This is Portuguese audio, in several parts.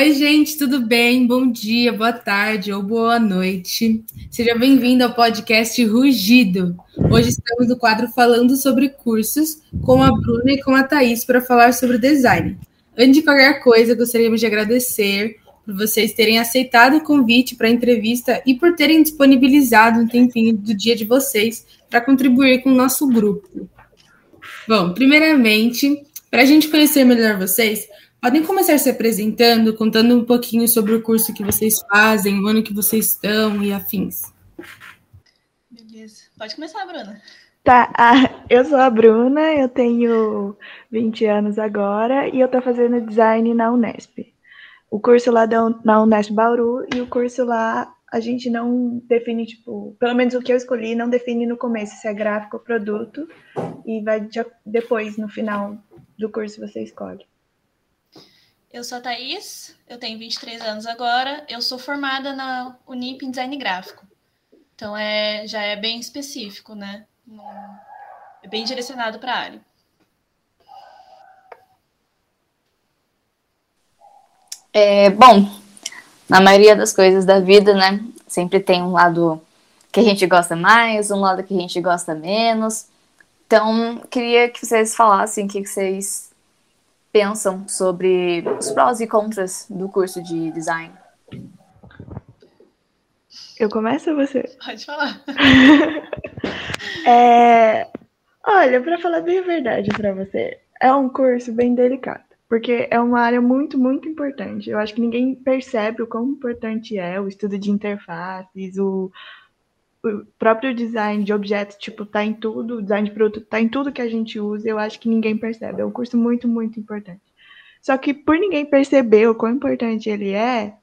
Oi, gente, tudo bem? Bom dia, boa tarde ou boa noite. Seja bem-vindo ao podcast Rugido. Hoje estamos no quadro falando sobre cursos com a Bruna e com a Thaís para falar sobre design. Antes de qualquer coisa, gostaríamos de agradecer por vocês terem aceitado o convite para a entrevista e por terem disponibilizado um tempinho do dia de vocês para contribuir com o nosso grupo. Bom, primeiramente, para a gente conhecer melhor vocês, podem começar se apresentando, contando um pouquinho sobre o curso que vocês fazem, o ano que vocês estão e afins. Beleza. Pode começar, Bruna. Tá, ah, eu sou a Bruna, eu tenho 20 anos agora e eu estou fazendo design na Unesp. O curso lá da, na Unesp Bauru e o curso lá a gente não define, tipo, pelo menos o que eu escolhi, não define no começo se é gráfico ou produto, e vai depois, no final do curso, você escolhe. Eu sou a Thaís, eu tenho 23 anos agora, eu sou formada na Unip em design gráfico. Então é, já é bem específico, né? É bem direcionado para a área. É, bom, na maioria das coisas da vida, né? Sempre tem um lado que a gente gosta mais, um lado que a gente gosta menos. Então, queria que vocês falassem o que vocês pensam sobre os prós e contras do curso de design. Eu começo ou você? Pode falar. é... Olha, para falar bem a verdade para você, é um curso bem delicado porque é uma área muito, muito importante. Eu acho que ninguém percebe o quão importante é o estudo de interfaces, o, o próprio design de objetos, tipo, tá em tudo, o design de produto tá em tudo que a gente usa, eu acho que ninguém percebe. É um curso muito, muito importante. Só que por ninguém perceber o quão importante ele é,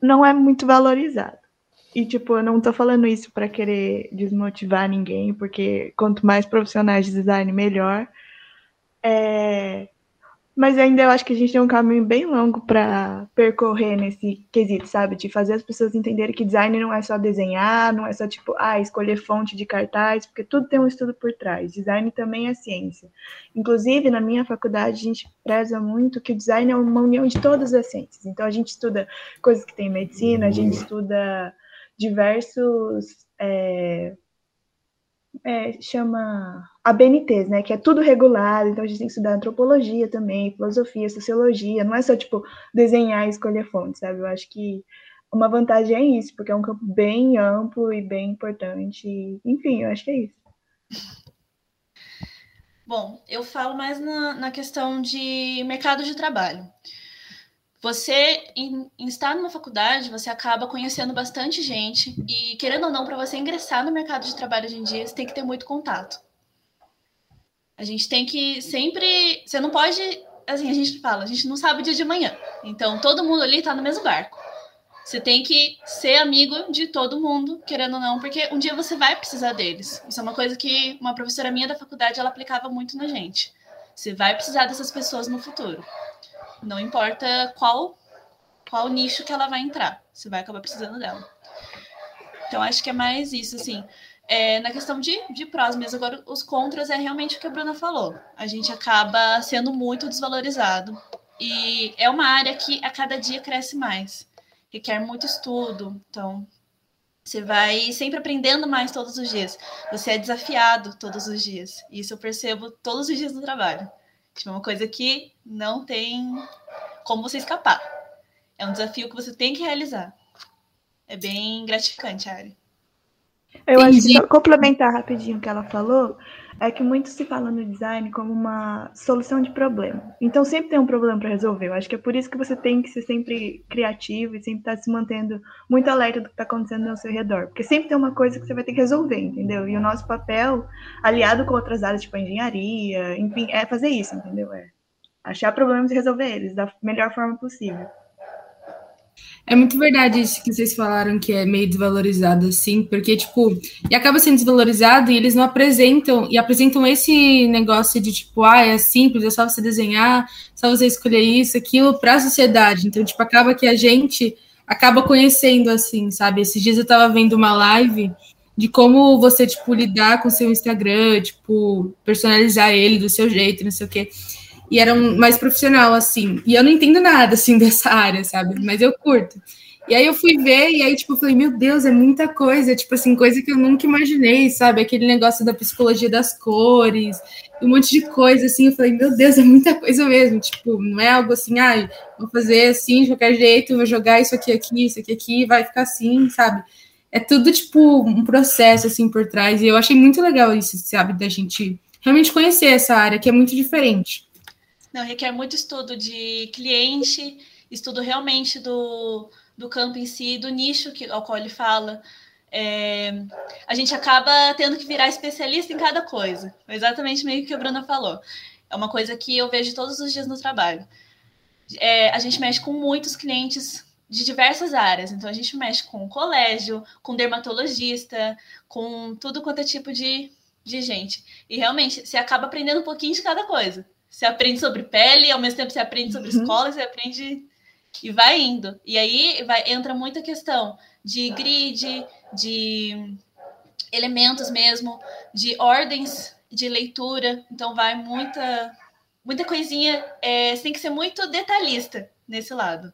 não é muito valorizado. E, tipo, eu não tô falando isso para querer desmotivar ninguém, porque quanto mais profissionais de design, melhor. É, mas ainda eu acho que a gente tem um caminho bem longo para percorrer nesse quesito, sabe? De fazer as pessoas entenderem que design não é só desenhar, não é só tipo, ah, escolher fonte de cartaz, porque tudo tem um estudo por trás. Design também é ciência. Inclusive, na minha faculdade, a gente preza muito que o design é uma união de todas as ciências. Então, a gente estuda coisas que tem medicina, a gente estuda diversos. É, é, chama ABNTs, né? Que é tudo regulado, então a gente tem que estudar antropologia também, filosofia, sociologia, não é só tipo desenhar e escolher fontes, sabe? Eu acho que uma vantagem é isso, porque é um campo bem amplo e bem importante. Enfim, eu acho que é isso. Bom, eu falo mais na, na questão de mercado de trabalho. Você, estar numa faculdade, você acaba conhecendo bastante gente e, querendo ou não, para você ingressar no mercado de trabalho hoje em dia, você tem que ter muito contato. A gente tem que sempre. Você não pode. Assim, a gente fala, a gente não sabe o dia de amanhã. Então, todo mundo ali está no mesmo barco. Você tem que ser amigo de todo mundo, querendo ou não, porque um dia você vai precisar deles. Isso é uma coisa que uma professora minha da faculdade ela aplicava muito na gente. Você vai precisar dessas pessoas no futuro. Não importa qual qual nicho que ela vai entrar, você vai acabar precisando dela. Então, acho que é mais isso, assim. É, na questão de, de prós mesmo, agora os contras é realmente o que a Bruna falou. A gente acaba sendo muito desvalorizado. E é uma área que a cada dia cresce mais. Requer muito estudo. Então, você vai sempre aprendendo mais todos os dias. Você é desafiado todos os dias. Isso eu percebo todos os dias no trabalho. Tipo, é uma coisa que não tem como você escapar. É um desafio que você tem que realizar. É bem gratificante a área. Eu acho que só complementar rapidinho o que ela falou, é que muito se fala no design como uma solução de problema. Então sempre tem um problema para resolver. Eu acho que é por isso que você tem que ser sempre criativo e sempre estar tá se mantendo muito alerta do que está acontecendo ao seu redor. Porque sempre tem uma coisa que você vai ter que resolver, entendeu? E o nosso papel, aliado com outras áreas, tipo engenharia, enfim, é fazer isso, entendeu? É achar problemas e resolver eles da melhor forma possível. É muito verdade isso que vocês falaram, que é meio desvalorizado, assim, porque, tipo, e acaba sendo desvalorizado e eles não apresentam, e apresentam esse negócio de, tipo, ah, é simples, é só você desenhar, só você escolher isso, aquilo, para a sociedade. Então, tipo, acaba que a gente acaba conhecendo, assim, sabe? Esses dias eu tava vendo uma live de como você, tipo, lidar com seu Instagram, tipo, personalizar ele do seu jeito, não sei o quê. E era um, mais profissional, assim. E eu não entendo nada, assim, dessa área, sabe? Mas eu curto. E aí eu fui ver, e aí, tipo, eu falei, meu Deus, é muita coisa, tipo assim, coisa que eu nunca imaginei, sabe? Aquele negócio da psicologia das cores, um monte de coisa, assim, eu falei, meu Deus, é muita coisa mesmo, tipo, não é algo assim, ai, ah, vou fazer assim, de qualquer jeito, vou jogar isso aqui, aqui, isso aqui, aqui, vai ficar assim, sabe? É tudo, tipo, um processo, assim, por trás, e eu achei muito legal isso, sabe, da gente realmente conhecer essa área, que é muito diferente. Não, requer muito estudo de cliente, estudo realmente do do campo em si, do nicho que, ao qual ele fala. É, a gente acaba tendo que virar especialista em cada coisa. Exatamente meio que a Bruna falou. É uma coisa que eu vejo todos os dias no trabalho. É, a gente mexe com muitos clientes de diversas áreas. Então, a gente mexe com colégio, com dermatologista, com tudo quanto é tipo de, de gente. E realmente, você acaba aprendendo um pouquinho de cada coisa. Você aprende sobre pele, ao mesmo tempo você aprende sobre uhum. escola, você aprende e vai indo. E aí vai, entra muita questão de grid, de elementos mesmo, de ordens de leitura. Então vai muita muita coisinha. É, você tem que ser muito detalhista nesse lado.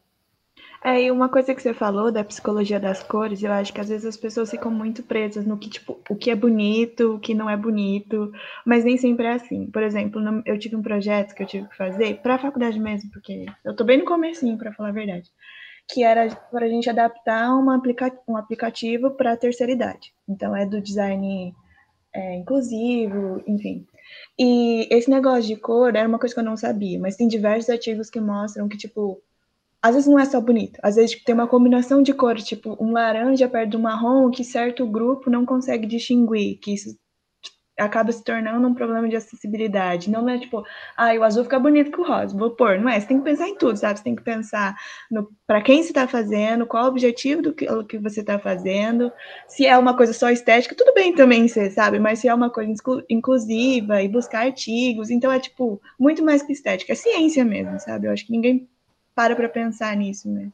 É, e uma coisa que você falou da psicologia das cores, eu acho que às vezes as pessoas ficam muito presas no que, tipo, o que é bonito, o que não é bonito, mas nem sempre é assim. Por exemplo, eu tive um projeto que eu tive que fazer para a faculdade mesmo, porque eu tô bem no comecinho, para falar a verdade, que era para a gente adaptar uma aplica um aplicativo para a terceira idade. Então, é do design é, inclusivo, enfim. E esse negócio de cor era uma coisa que eu não sabia, mas tem diversos artigos que mostram que, tipo, às vezes não é só bonito, às vezes tipo, tem uma combinação de cores, tipo um laranja perto do marrom que certo grupo não consegue distinguir, que isso acaba se tornando um problema de acessibilidade. Não é tipo, ah, o azul fica bonito com o rosa, vou pôr. Não é, você tem que pensar em tudo, sabe? Você tem que pensar para quem você está fazendo, qual o objetivo do que, do que você está fazendo, se é uma coisa só estética, tudo bem também ser, sabe? Mas se é uma coisa inclusiva e buscar artigos, então é tipo, muito mais que estética, é ciência mesmo, sabe? Eu acho que ninguém para para pensar nisso. Né?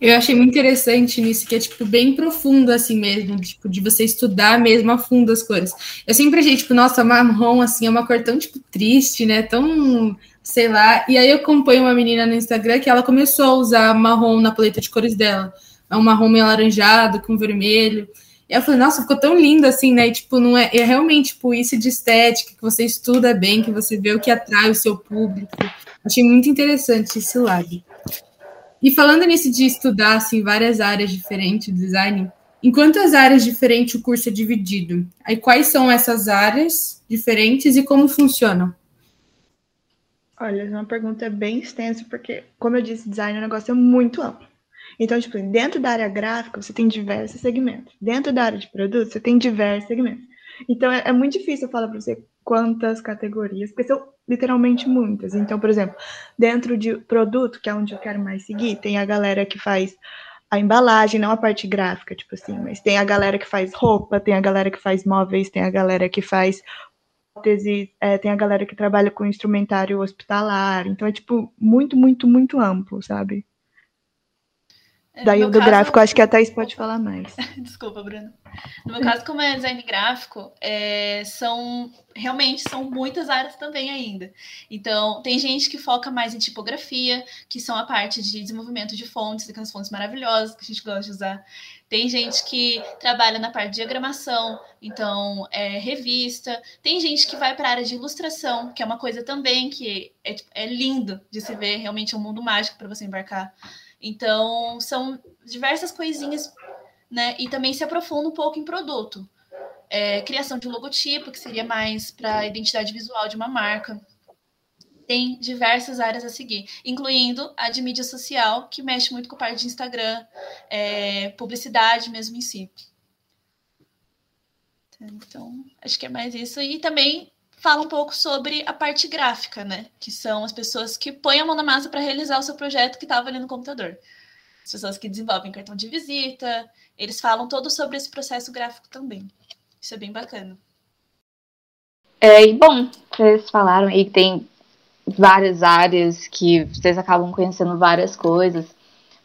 Eu achei muito interessante nisso, que é, tipo, bem profundo, assim mesmo, tipo, de você estudar mesmo a fundo as cores. Eu sempre achei, tipo, nossa, marrom, assim, é uma cor tão, tipo, triste, né, tão, sei lá. E aí eu acompanho uma menina no Instagram que ela começou a usar marrom na paleta de cores dela. É um marrom meio alaranjado, com vermelho. E eu falei, nossa, ficou tão lindo assim, né? E, tipo, não é, é realmente, tipo, isso de estética, que você estuda bem, que você vê o que atrai o seu público. Achei muito interessante esse lado. E falando nisso de estudar assim, várias áreas diferentes do design, em quantas áreas diferentes o curso é dividido? Aí quais são essas áreas diferentes e como funcionam? Olha, é uma pergunta bem extensa, porque, como eu disse, design é um negócio muito amplo. Então, tipo, dentro da área gráfica, você tem diversos segmentos. Dentro da área de produto, você tem diversos segmentos. Então, é, é muito difícil eu falar para você quantas categorias, porque são literalmente muitas. Então, por exemplo, dentro de produto, que é onde eu quero mais seguir, tem a galera que faz a embalagem, não a parte gráfica, tipo assim, mas tem a galera que faz roupa, tem a galera que faz móveis, tem a galera que faz prótese, é, tem a galera que trabalha com instrumentário hospitalar. Então é tipo muito, muito, muito amplo, sabe? É, Daí o do caso... gráfico, acho que a Thaís pode falar mais. Desculpa, Bruno. No meu caso, como é design gráfico, é, são realmente são muitas áreas também ainda. Então, tem gente que foca mais em tipografia, que são a parte de desenvolvimento de fontes, aquelas fontes maravilhosas que a gente gosta de usar. Tem gente que trabalha na parte de diagramação, então é revista. Tem gente que vai para a área de ilustração, que é uma coisa também que é, é lindo de se ver, realmente é um mundo mágico para você embarcar. Então, são diversas coisinhas, né? E também se aprofunda um pouco em produto. É, criação de logotipo, que seria mais para a identidade visual de uma marca. Tem diversas áreas a seguir, incluindo a de mídia social, que mexe muito com a parte de Instagram, é, publicidade mesmo em si. Então, acho que é mais isso. E também fala um pouco sobre a parte gráfica, né? Que são as pessoas que põem a mão na massa para realizar o seu projeto que estava ali no computador. As pessoas que desenvolvem cartão de visita, eles falam todo sobre esse processo gráfico também. Isso é bem bacana. É, e bom, vocês falaram aí que tem várias áreas que vocês acabam conhecendo várias coisas,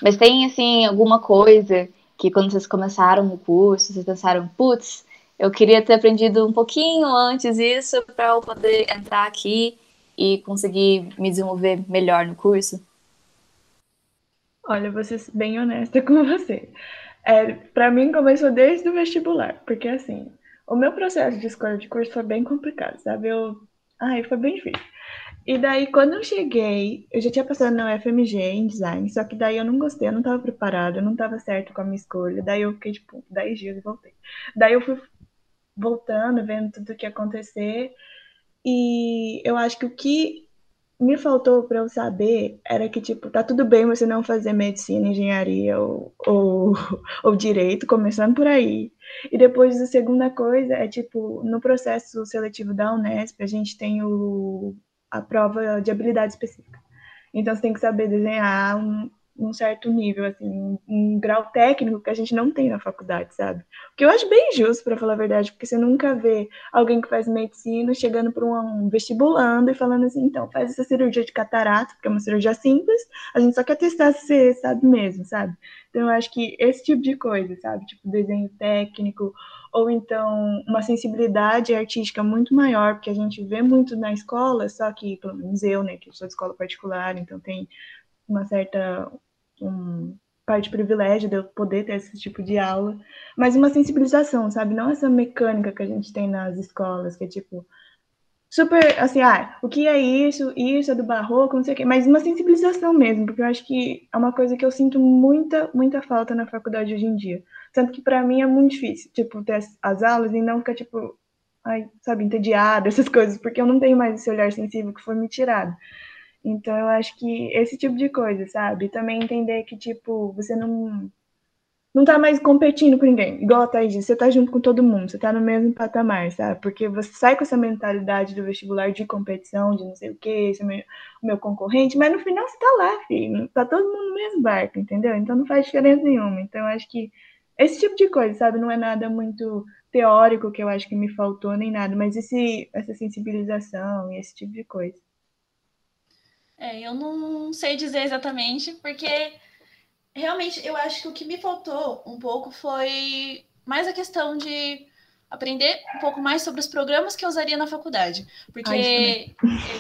mas tem assim alguma coisa que quando vocês começaram o curso, vocês pensaram, putz, eu queria ter aprendido um pouquinho antes isso para eu poder entrar aqui e conseguir me desenvolver melhor no curso? Olha, vou ser bem honesta com você. É, para mim começou desde o vestibular, porque assim, o meu processo de escolha de curso foi bem complicado, sabe? Eu, ai, foi bem difícil. E daí, quando eu cheguei, eu já tinha passado na UFMG em design, só que daí eu não gostei, eu não estava preparada, eu não estava certo com a minha escolha. Daí eu fiquei, tipo, 10 dias e voltei. Daí eu fui voltando, vendo tudo o que acontecer. E eu acho que o que me faltou para eu saber era que, tipo, tá tudo bem você não fazer medicina, engenharia ou, ou, ou direito, começando por aí. E depois a segunda coisa é, tipo, no processo seletivo da Unesp, a gente tem o, a prova de habilidade específica. Então você tem que saber desenhar um, um certo nível, assim, um, um, grau técnico que a gente não tem na faculdade, sabe? O que eu acho bem justo, para falar a verdade, porque você nunca vê alguém que faz medicina chegando para um vestibulando e falando assim, então, faz essa cirurgia de catarata, porque é uma cirurgia simples, a gente só quer testar se você sabe mesmo, sabe? Então, eu acho que esse tipo de coisa, sabe? Tipo, desenho técnico, ou então uma sensibilidade artística muito maior, porque a gente vê muito na escola, só que, pelo menos eu, né, que sou de escola particular, então tem uma certa um, parte de privilégio de eu poder ter esse tipo de aula, mas uma sensibilização, sabe? Não essa mecânica que a gente tem nas escolas, que é tipo super assim, ah, o que é isso? Isso é do barroco, não sei o quê, mas uma sensibilização mesmo, porque eu acho que é uma coisa que eu sinto muita, muita falta na faculdade hoje em dia. Tanto que para mim é muito difícil, tipo, ter as, as aulas e não ficar tipo, ai, sabe, entediada, essas coisas, porque eu não tenho mais esse olhar sensível que foi me tirado. Então eu acho que esse tipo de coisa, sabe? Também entender que, tipo, você não não tá mais competindo com ninguém. Igual a Thaís disse, você tá junto com todo mundo, você tá no mesmo patamar, sabe? Porque você sai com essa mentalidade do vestibular de competição, de não sei o quê, esse é o meu, meu concorrente, mas no final você tá lá, filho. Tá todo mundo no mesmo barco, entendeu? Então não faz diferença nenhuma. Então eu acho que esse tipo de coisa, sabe? Não é nada muito teórico que eu acho que me faltou, nem nada, mas esse, essa sensibilização e esse tipo de coisa. É, eu não sei dizer exatamente, porque realmente eu acho que o que me faltou um pouco foi mais a questão de aprender um pouco mais sobre os programas que eu usaria na faculdade. Porque Ai,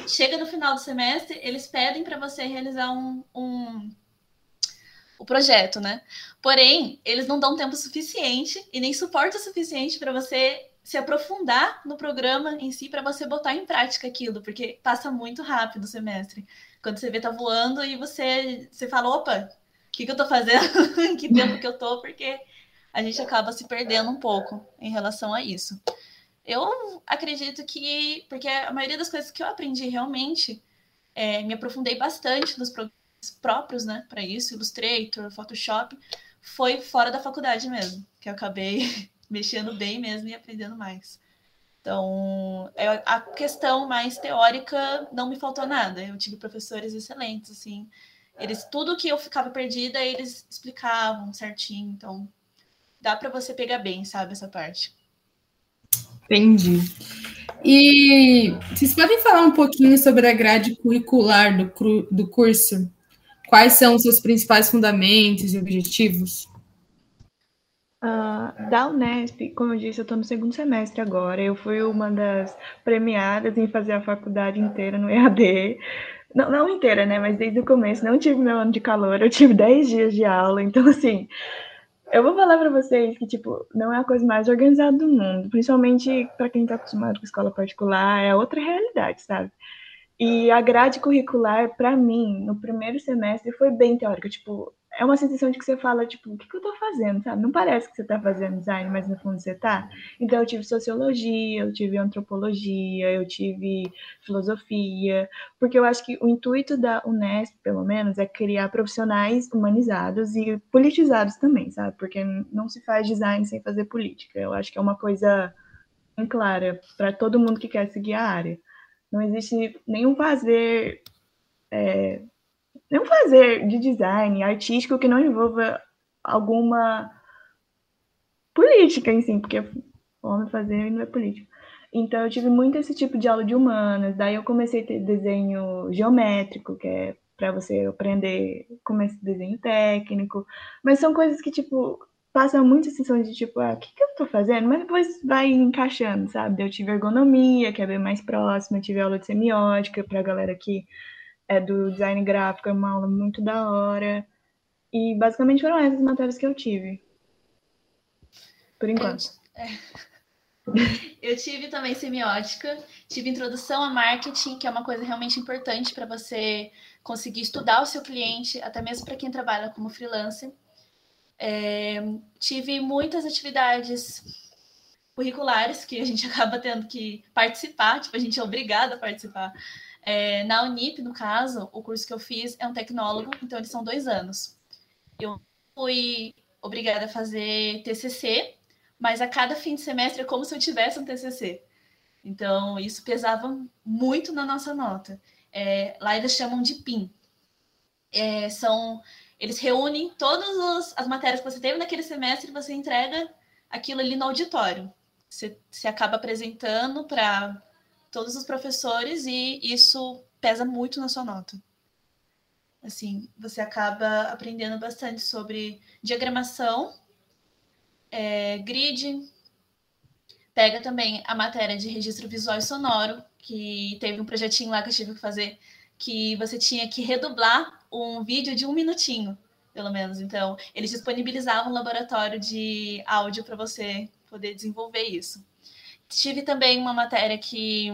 chega no final do semestre, eles pedem para você realizar um, um o projeto, né? Porém, eles não dão tempo suficiente e nem suporte suficiente para você se aprofundar no programa em si para você botar em prática aquilo, porque passa muito rápido o semestre. Quando você vê tá voando e você, você fala, opa, o que, que eu tô fazendo? que tempo que eu tô? Porque a gente acaba se perdendo um pouco em relação a isso. Eu acredito que, porque a maioria das coisas que eu aprendi realmente, é, me aprofundei bastante nos programas próprios, né, para isso, Illustrator, Photoshop, foi fora da faculdade mesmo, que eu acabei mexendo bem mesmo e aprendendo mais. Então, é, a questão mais teórica não me faltou nada. Eu tive professores excelentes, assim. Eles tudo que eu ficava perdida, eles explicavam certinho. Então, dá para você pegar bem, sabe, essa parte. Entendi. E vocês podem falar um pouquinho sobre a grade curricular do, do curso? Quais são os seus principais fundamentos e objetivos? Uh, da Unesp, como eu disse, eu estou no segundo semestre agora. Eu fui uma das premiadas em fazer a faculdade inteira no EAD. Não, não inteira, né? Mas desde o começo. Não tive meu ano de calor, eu tive 10 dias de aula. Então, assim, eu vou falar para vocês que, tipo, não é a coisa mais organizada do mundo. Principalmente para quem está acostumado com escola particular, é outra realidade, sabe? E a grade curricular, para mim, no primeiro semestre, foi bem teórica. Tipo, é uma sensação de que você fala, tipo, o que, que eu tô fazendo, sabe? Não parece que você tá fazendo design, mas no fundo você tá. Então eu tive sociologia, eu tive antropologia, eu tive filosofia, porque eu acho que o intuito da Unesp, pelo menos, é criar profissionais humanizados e politizados também, sabe? Porque não se faz design sem fazer política. Eu acho que é uma coisa bem clara para todo mundo que quer seguir a área. Não existe nenhum fazer é, não fazer de design artístico que não envolva alguma política em si, porque homem fazer não é político. Então eu tive muito esse tipo de aula de humanas, daí eu comecei a ter desenho geométrico, que é para você aprender como é esse desenho técnico, mas são coisas que tipo passa muita sensação de tipo, ah, o que, que eu tô fazendo? Mas depois vai encaixando, sabe? Eu tive ergonomia, que é bem mais próxima, tive aula de semiótica pra galera que é do design gráfico, é uma aula muito da hora. E basicamente foram essas matérias que eu tive. Por enquanto. É. Eu tive também semiótica, tive introdução a marketing, que é uma coisa realmente importante para você conseguir estudar o seu cliente, até mesmo para quem trabalha como freelancer. É, tive muitas atividades curriculares que a gente acaba tendo que participar, tipo, a gente é obrigado a participar. É, na Unip, no caso, o curso que eu fiz é um tecnólogo, então eles são dois anos. Eu fui obrigada a fazer TCC, mas a cada fim de semestre é como se eu tivesse um TCC. Então, isso pesava muito na nossa nota. É, lá eles chamam de PIN. É, são, eles reúnem todas as matérias que você teve naquele semestre e você entrega aquilo ali no auditório. Você, você acaba apresentando para todos os professores e isso pesa muito na sua nota. Assim, você acaba aprendendo bastante sobre diagramação é, grid, pega também a matéria de registro visual e sonoro, que teve um projetinho lá que eu tive que fazer, que você tinha que redublar um vídeo de um minutinho, pelo menos. Então, eles disponibilizavam um laboratório de áudio para você poder desenvolver isso. Tive também uma matéria que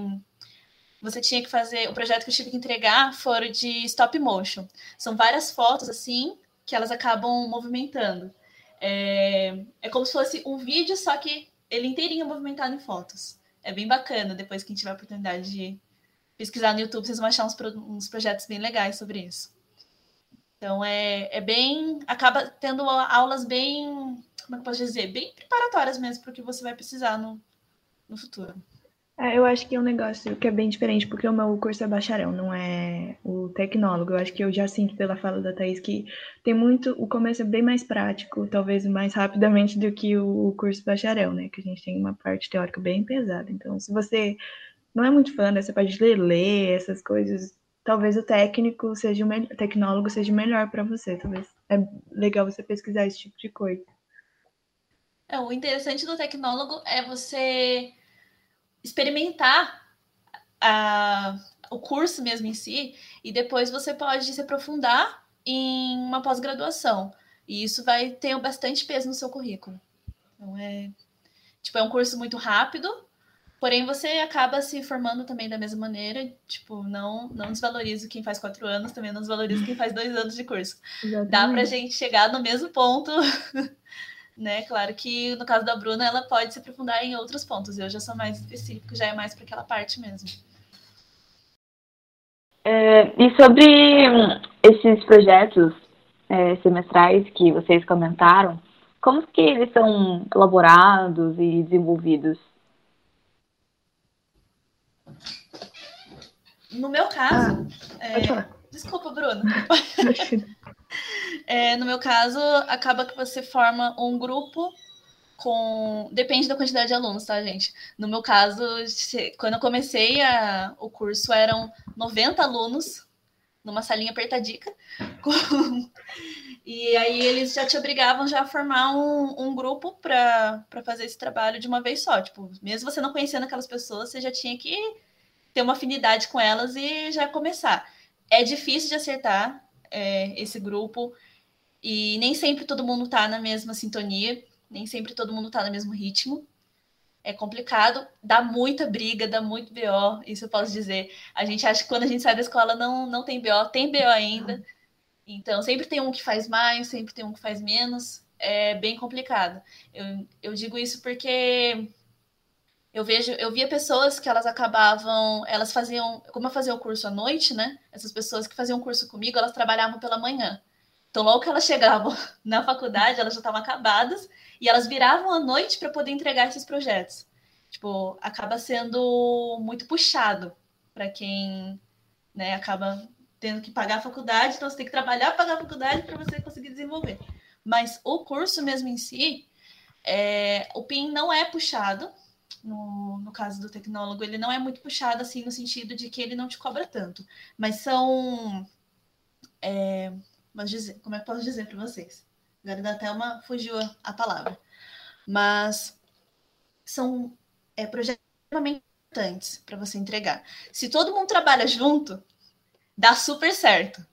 você tinha que fazer, o projeto que eu tive que entregar foram de stop motion. São várias fotos assim que elas acabam movimentando. É, é como se fosse um vídeo, só que ele inteirinho movimentado em fotos. É bem bacana, depois que tiver a oportunidade de pesquisar no YouTube, vocês vão achar uns, uns projetos bem legais sobre isso. Então é, é bem. acaba tendo aulas bem. Como é que eu posso dizer? Bem preparatórias mesmo para o que você vai precisar no, no futuro. É, eu acho que é um negócio que é bem diferente, porque o meu curso é bacharel, não é o tecnólogo. Eu acho que eu já sinto pela fala da Thaís que tem muito. O começo é bem mais prático, talvez mais rapidamente do que o curso bacharel, né? Que a gente tem uma parte teórica bem pesada. Então, se você não é muito fã dessa parte de ler, ler essas coisas, talvez o técnico seja o tecnólogo seja melhor para você. Talvez é legal você pesquisar esse tipo de coisa. É, o interessante do tecnólogo é você experimentar a, o curso mesmo em si, e depois você pode se aprofundar em uma pós-graduação. E isso vai ter bastante peso no seu currículo. Então é, tipo, é um curso muito rápido, porém você acaba se formando também da mesma maneira. Tipo, não, não desvalorizo quem faz quatro anos, também não desvalorizo quem faz dois anos de curso. Exatamente. Dá pra gente chegar no mesmo ponto né? Claro que no caso da Bruna, ela pode se aprofundar em outros pontos. Eu já sou mais específico, já é mais para aquela parte mesmo. É, e sobre esses projetos é, semestrais que vocês comentaram, como que eles são elaborados e desenvolvidos? No meu caso, ah, é... desculpa, Bruno. É, no meu caso, acaba que você forma um grupo com. Depende da quantidade de alunos, tá, gente? No meu caso, quando eu comecei a... o curso, eram 90 alunos numa salinha apertadica. Com... E aí eles já te obrigavam já a formar um, um grupo para fazer esse trabalho de uma vez só. Tipo, mesmo você não conhecendo aquelas pessoas, você já tinha que ter uma afinidade com elas e já começar. É difícil de acertar, é, esse grupo. E nem sempre todo mundo está na mesma sintonia, nem sempre todo mundo está no mesmo ritmo. É complicado, dá muita briga, dá muito BO, isso eu posso dizer. A gente acha que quando a gente sai da escola não, não tem BO, tem BO ainda. Então, sempre tem um que faz mais, sempre tem um que faz menos. É bem complicado. Eu, eu digo isso porque eu vejo, eu via pessoas que elas acabavam, elas faziam, como eu fazia o curso à noite, né? Essas pessoas que faziam o curso comigo, elas trabalhavam pela manhã. Então, logo que elas chegavam na faculdade, elas já estavam acabadas e elas viravam à noite para poder entregar esses projetos. Tipo, acaba sendo muito puxado para quem, né, acaba tendo que pagar a faculdade, então você tem que trabalhar, pagar a faculdade para você conseguir desenvolver. Mas o curso mesmo em si, é, o PIN não é puxado, no, no caso do tecnólogo, ele não é muito puxado assim no sentido de que ele não te cobra tanto, mas são. É, mas dizer, como é que posso dizer para vocês? Agora dá até uma. fugiu a palavra. Mas são é, projetos extremamente importantes para você entregar. Se todo mundo trabalha junto, dá super certo.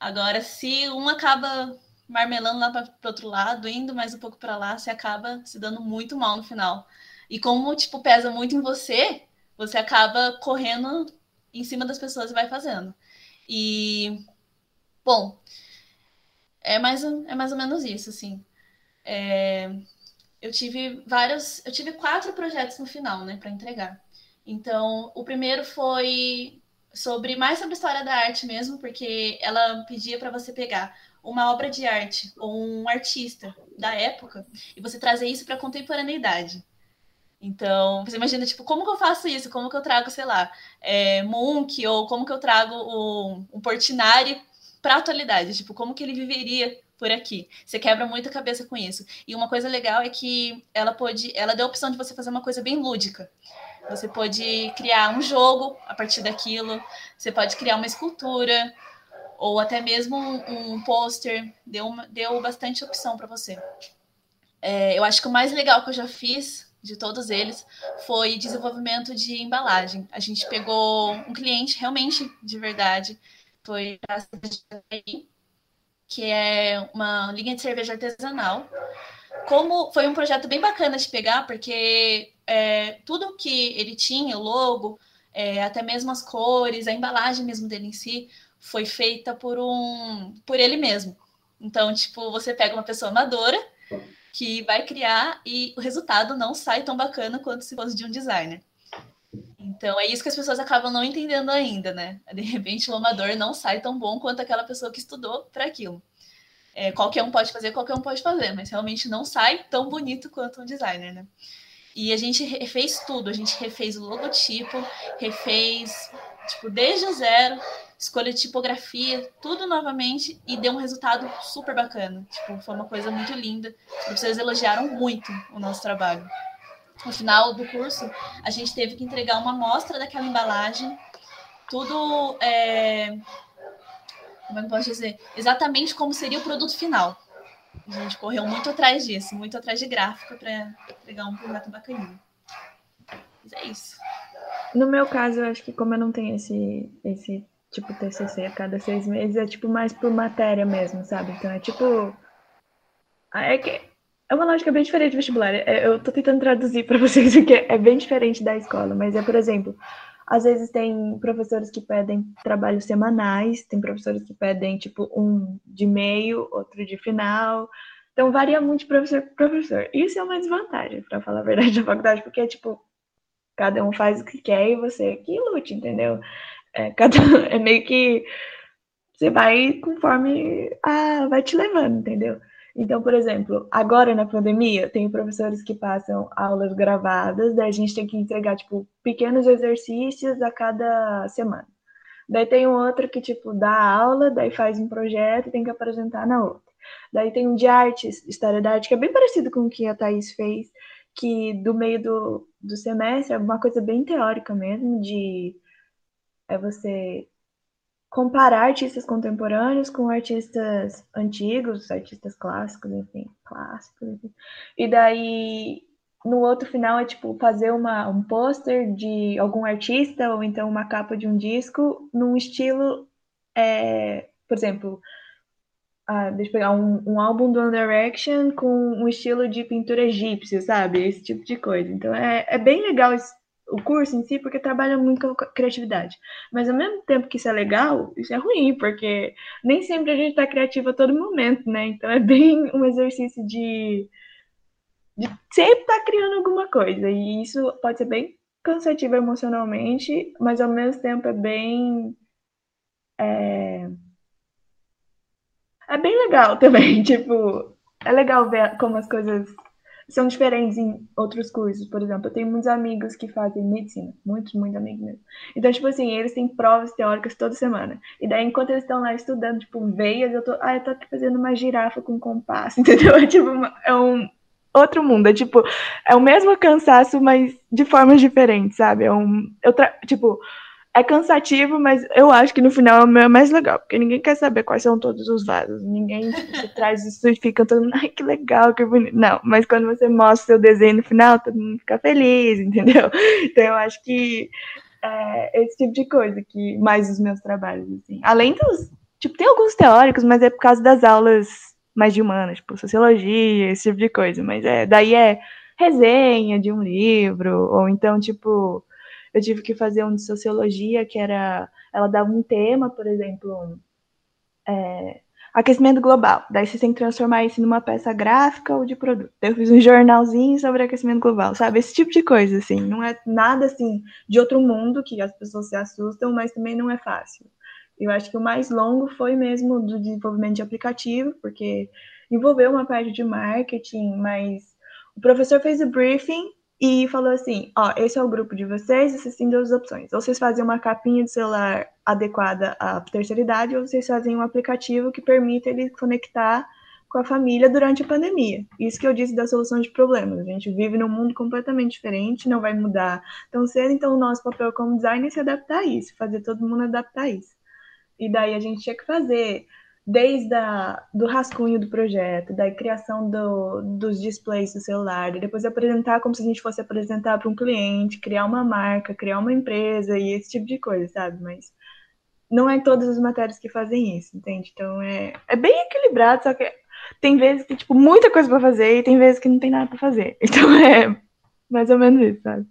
Agora, se um acaba marmelando lá para o outro lado, indo mais um pouco para lá, você acaba se dando muito mal no final. E como tipo pesa muito em você, você acaba correndo em cima das pessoas e vai fazendo. E bom, é mais é mais ou menos isso, assim. É, eu tive vários, eu tive quatro projetos no final, né, para entregar. Então, o primeiro foi sobre mais sobre a história da arte mesmo, porque ela pedia para você pegar uma obra de arte ou um artista da época e você trazer isso para a contemporaneidade. Então, você imagina, tipo, como que eu faço isso? Como que eu trago, sei lá, é, Munch ou como que eu trago o, Portinari para a atualidade? Tipo, como que ele viveria por aqui? Você quebra muito a cabeça com isso. E uma coisa legal é que ela pode, ela deu a opção de você fazer uma coisa bem lúdica. Você pode criar um jogo a partir daquilo, você pode criar uma escultura, ou até mesmo um, um pôster, deu, deu bastante opção para você. É, eu acho que o mais legal que eu já fiz de todos eles foi desenvolvimento de embalagem. A gente pegou um cliente realmente de verdade, foi a que é uma linha de cerveja artesanal. Como foi um projeto bem bacana de pegar, porque é, tudo que ele tinha, o logo, é, até mesmo as cores, a embalagem mesmo dele em si, foi feita por um por ele mesmo. Então, tipo, você pega uma pessoa amadora que vai criar e o resultado não sai tão bacana quanto se fosse de um designer. Então, é isso que as pessoas acabam não entendendo ainda, né? De repente, o amador não sai tão bom quanto aquela pessoa que estudou para aquilo. É, qualquer um pode fazer, qualquer um pode fazer, mas realmente não sai tão bonito quanto um designer, né? E a gente refez tudo, a gente refez o logotipo, refez, tipo, desde o zero, escolha de tipografia, tudo novamente e deu um resultado super bacana. Tipo, foi uma coisa muito linda. Os professores elogiaram muito o nosso trabalho. No final do curso, a gente teve que entregar uma amostra daquela embalagem, tudo, é... como é eu posso dizer? Exatamente como seria o produto final. A gente correu muito atrás disso, muito atrás de gráfica para pegar um projeto bacaninho. Mas é isso. No meu caso, eu acho que como eu não tenho esse, esse tipo TCC a cada seis meses, é tipo mais por matéria mesmo, sabe? Então é tipo. É que é uma lógica bem diferente do vestibular. É, eu tô tentando traduzir para vocês o que é bem diferente da escola, mas é, por exemplo, às vezes tem professores que pedem trabalhos semanais, tem professores que pedem tipo um de meio, outro de final. Então varia muito de professor para professor. Isso é uma desvantagem, para falar a verdade, da faculdade, porque é tipo cada um faz o que quer e você que lute, entendeu? É, cada, é meio que você vai conforme a, vai te levando, entendeu? Então, por exemplo, agora na pandemia, tem professores que passam aulas gravadas, daí a gente tem que entregar, tipo, pequenos exercícios a cada semana. Daí tem um outro que, tipo, dá aula, daí faz um projeto e tem que apresentar na outra. Daí tem um de artes, história da arte, que é bem parecido com o que a Thaís fez, que do meio do, do semestre é uma coisa bem teórica mesmo, de é você comparar artistas contemporâneos com artistas antigos, artistas clássicos, enfim, clássicos, enfim. E daí no outro final é tipo fazer uma, um pôster de algum artista ou então uma capa de um disco num estilo, é, por exemplo, ah, deixa eu pegar um, um álbum do One Direction com um estilo de pintura egípcia, sabe? Esse tipo de coisa. Então é, é bem legal o curso em si, porque trabalha muito com a criatividade. Mas ao mesmo tempo que isso é legal, isso é ruim, porque nem sempre a gente está criativo a todo momento, né? Então é bem um exercício de, de sempre estar tá criando alguma coisa. E isso pode ser bem cansativo emocionalmente, mas ao mesmo tempo é bem. É, é bem legal também, tipo, é legal ver como as coisas são diferentes em outros cursos. Por exemplo, eu tenho muitos amigos que fazem medicina, muitos, muitos amigos mesmo. Então, tipo assim, eles têm provas teóricas toda semana. E daí, enquanto eles estão lá estudando, tipo, veias, eu tô, ah, eu tô aqui fazendo uma girafa com compasso, entendeu? É tipo, uma, é um outro mundo, é tipo, é o mesmo cansaço, mas de formas diferentes, sabe? É um, eu tra... tipo, é cansativo, mas eu acho que no final é o mais legal, porque ninguém quer saber quais são todos os vasos. Ninguém tipo, traz isso e fica todo mundo, ai, que legal, que bonito. Não, mas quando você mostra seu desenho no final, todo mundo fica feliz, entendeu? Então eu acho que é esse tipo de coisa que mais os meus trabalhos, assim. Além dos. Tipo, tem alguns teóricos, mas é por causa das aulas mais de humanas, tipo, sociologia, esse tipo de coisa. Mas é, daí é resenha de um livro, ou então, tipo eu tive que fazer um de sociologia, que era. Ela dava um tema, por exemplo, é, aquecimento global. Daí você tem que transformar isso numa peça gráfica ou de produto. Eu fiz um jornalzinho sobre aquecimento global, sabe? Esse tipo de coisa, assim. Não é nada, assim, de outro mundo que as pessoas se assustam, mas também não é fácil. Eu acho que o mais longo foi mesmo do desenvolvimento de aplicativo, porque envolveu uma parte de marketing, mas o professor fez o briefing e falou assim: ó, esse é o grupo de vocês, vocês têm duas opções. Ou vocês fazem uma capinha de celular adequada à terceira idade, ou vocês fazem um aplicativo que permita ele conectar com a família durante a pandemia. Isso que eu disse da solução de problemas. A gente vive num mundo completamente diferente, não vai mudar tão cedo, então o nosso papel como designer é se adaptar a isso, fazer todo mundo adaptar a isso. E daí a gente tinha que fazer desde a, do rascunho do projeto, da criação do, dos displays do celular, depois apresentar como se a gente fosse apresentar para um cliente, criar uma marca, criar uma empresa e esse tipo de coisa, sabe? Mas não é todas as matérias que fazem isso, entende? Então é, é bem equilibrado, só que tem vezes que tipo muita coisa para fazer e tem vezes que não tem nada para fazer. Então é mais ou menos isso, sabe?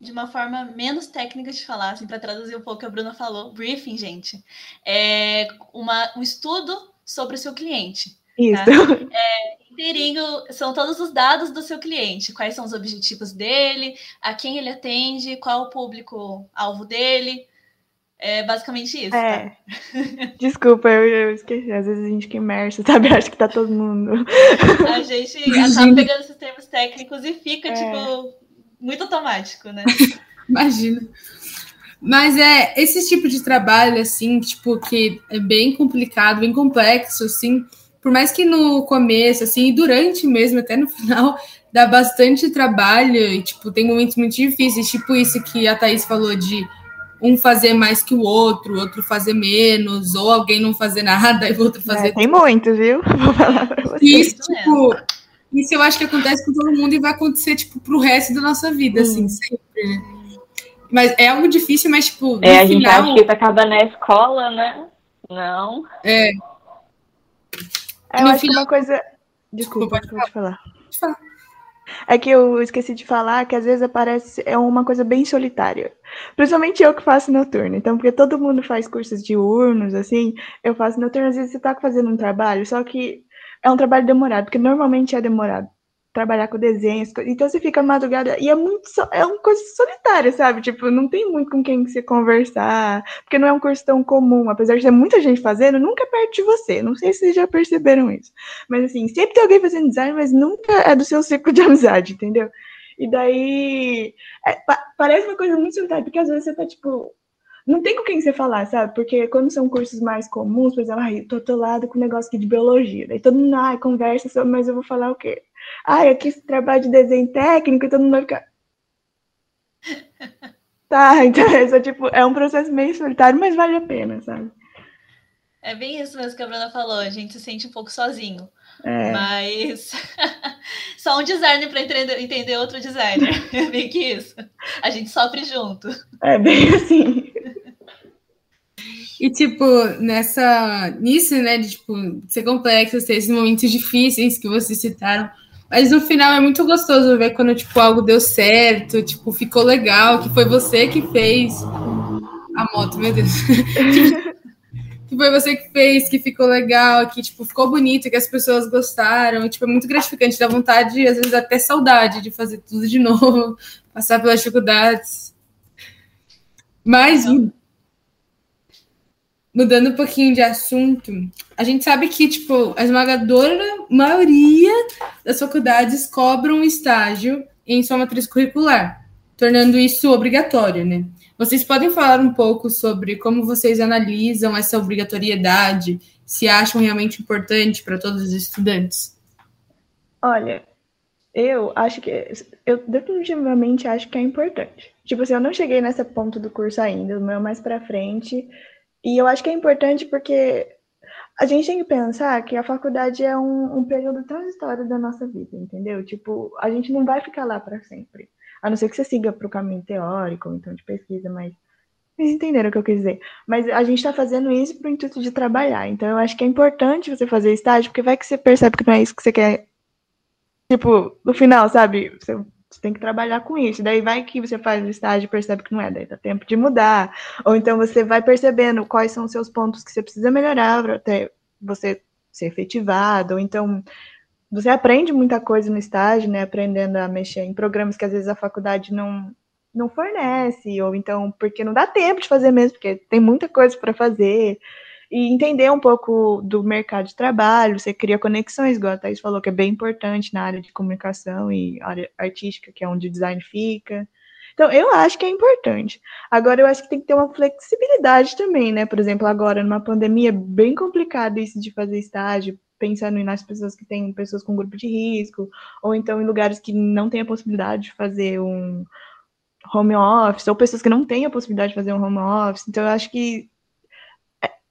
De uma forma menos técnica de falar, assim, para traduzir um pouco o que a Bruna falou, briefing, gente, é uma, um estudo sobre o seu cliente. Isso. Tá? É, inteirinho, são todos os dados do seu cliente, quais são os objetivos dele, a quem ele atende, qual o público-alvo dele. É basicamente isso. É. Tá? Desculpa, eu, eu, esqueci. Às vezes a gente que imersa, sabe? Acho que tá todo mundo. A gente acaba pegando esses termos técnicos e fica, é. tipo, muito automático, né? Imagina. Mas é esse tipo de trabalho, assim, tipo, que é bem complicado, bem complexo, assim, por mais que no começo, assim, e durante mesmo, até no final, dá bastante trabalho e, tipo, tem momentos muito difíceis, tipo isso que a Thaís falou de um fazer mais que o outro, outro fazer menos, ou alguém não fazer nada e o outro fazer. É, tem muito, viu? Vou falar pra você. Isso, tipo, isso eu acho que acontece com todo mundo e vai acontecer, tipo, pro resto da nossa vida, assim, hum. sempre, né? Mas é algo difícil, mas, tipo. É, a gente final... acha que isso acaba na escola, né? Não. É. Eu acho final... que uma coisa. Desculpa, Desculpa pode falar. Pode falar. É que eu esqueci de falar que às vezes aparece é uma coisa bem solitária. Principalmente eu que faço noturno. Então, porque todo mundo faz cursos diurnos, assim, eu faço noturno, às vezes você tá fazendo um trabalho, só que é um trabalho demorado, porque normalmente é demorado trabalhar com desenhos, então você fica madrugada e é muito é uma coisa solitária, sabe? Tipo, não tem muito com quem você conversar, porque não é um curso tão comum, apesar de ter muita gente fazendo, nunca é perto de você. Não sei se vocês já perceberam isso. Mas assim, sempre tem alguém fazendo design, mas nunca é do seu ciclo de amizade, entendeu? E daí é, pa parece uma coisa muito solitária, porque às vezes você tá tipo não tem com quem você falar, sabe? Porque quando são cursos mais comuns, por exemplo, ai, tô atolado com um negócio aqui de biologia. Daí todo mundo, ai, conversa sobre, mas eu vou falar o quê? Ai, aqui esse trabalho de desenho técnico e todo mundo vai ficar. Tá, então é, tipo, é um processo meio solitário, mas vale a pena, sabe? É bem isso mesmo que a Bruna falou, a gente se sente um pouco sozinho. É. Mas só um designer para entender, entender outro designer. É bem que isso. A gente sofre junto. É bem assim. E, tipo, nessa. Nisso, né, de tipo, ser complexo, ter esses momentos difíceis que vocês citaram. Mas no final é muito gostoso ver quando, tipo, algo deu certo, tipo, ficou legal, que foi você que fez. A moto, meu Deus. que foi você que fez, que ficou legal, que, tipo, ficou bonito, que as pessoas gostaram. E, tipo, é muito gratificante, dá vontade, às vezes até saudade de fazer tudo de novo, passar pelas dificuldades. Mas, mudando um pouquinho de assunto, a gente sabe que, tipo, a esmagadora maioria das faculdades cobram estágio em sua matriz curricular, tornando isso obrigatório, né? Vocês podem falar um pouco sobre como vocês analisam essa obrigatoriedade, se acham realmente importante para todos os estudantes? Olha, Eu acho que. Eu definitivamente acho que é importante. Tipo assim, eu não cheguei nessa ponto do curso ainda, o meu mais pra frente. E eu acho que é importante porque a gente tem que pensar que a faculdade é um, um período transitório da nossa vida, entendeu? Tipo, a gente não vai ficar lá para sempre. A não ser que você siga para o caminho teórico, então de pesquisa, mas vocês entenderam o que eu quis dizer. Mas a gente está fazendo isso para o intuito de trabalhar. Então, eu acho que é importante você fazer estágio, porque vai que você percebe que não é isso que você quer. Tipo, no final, sabe? Você, você tem que trabalhar com isso. Daí vai que você faz o estágio e percebe que não é. Daí dá tempo de mudar. Ou então você vai percebendo quais são os seus pontos que você precisa melhorar até você ser efetivado. Ou então você aprende muita coisa no estágio, né? Aprendendo a mexer em programas que às vezes a faculdade não não fornece, ou então porque não dá tempo de fazer mesmo, porque tem muita coisa para fazer. E entender um pouco do mercado de trabalho, você cria conexões, igual a Thais falou, que é bem importante na área de comunicação e área artística, que é onde o design fica. Então, eu acho que é importante. Agora, eu acho que tem que ter uma flexibilidade também, né? Por exemplo, agora, numa pandemia, é bem complicado isso de fazer estágio, pensando nas pessoas que têm pessoas com grupo de risco, ou então em lugares que não tem a possibilidade de fazer um, home office, ou pessoas que não têm a possibilidade de fazer um home office. Então, eu acho que.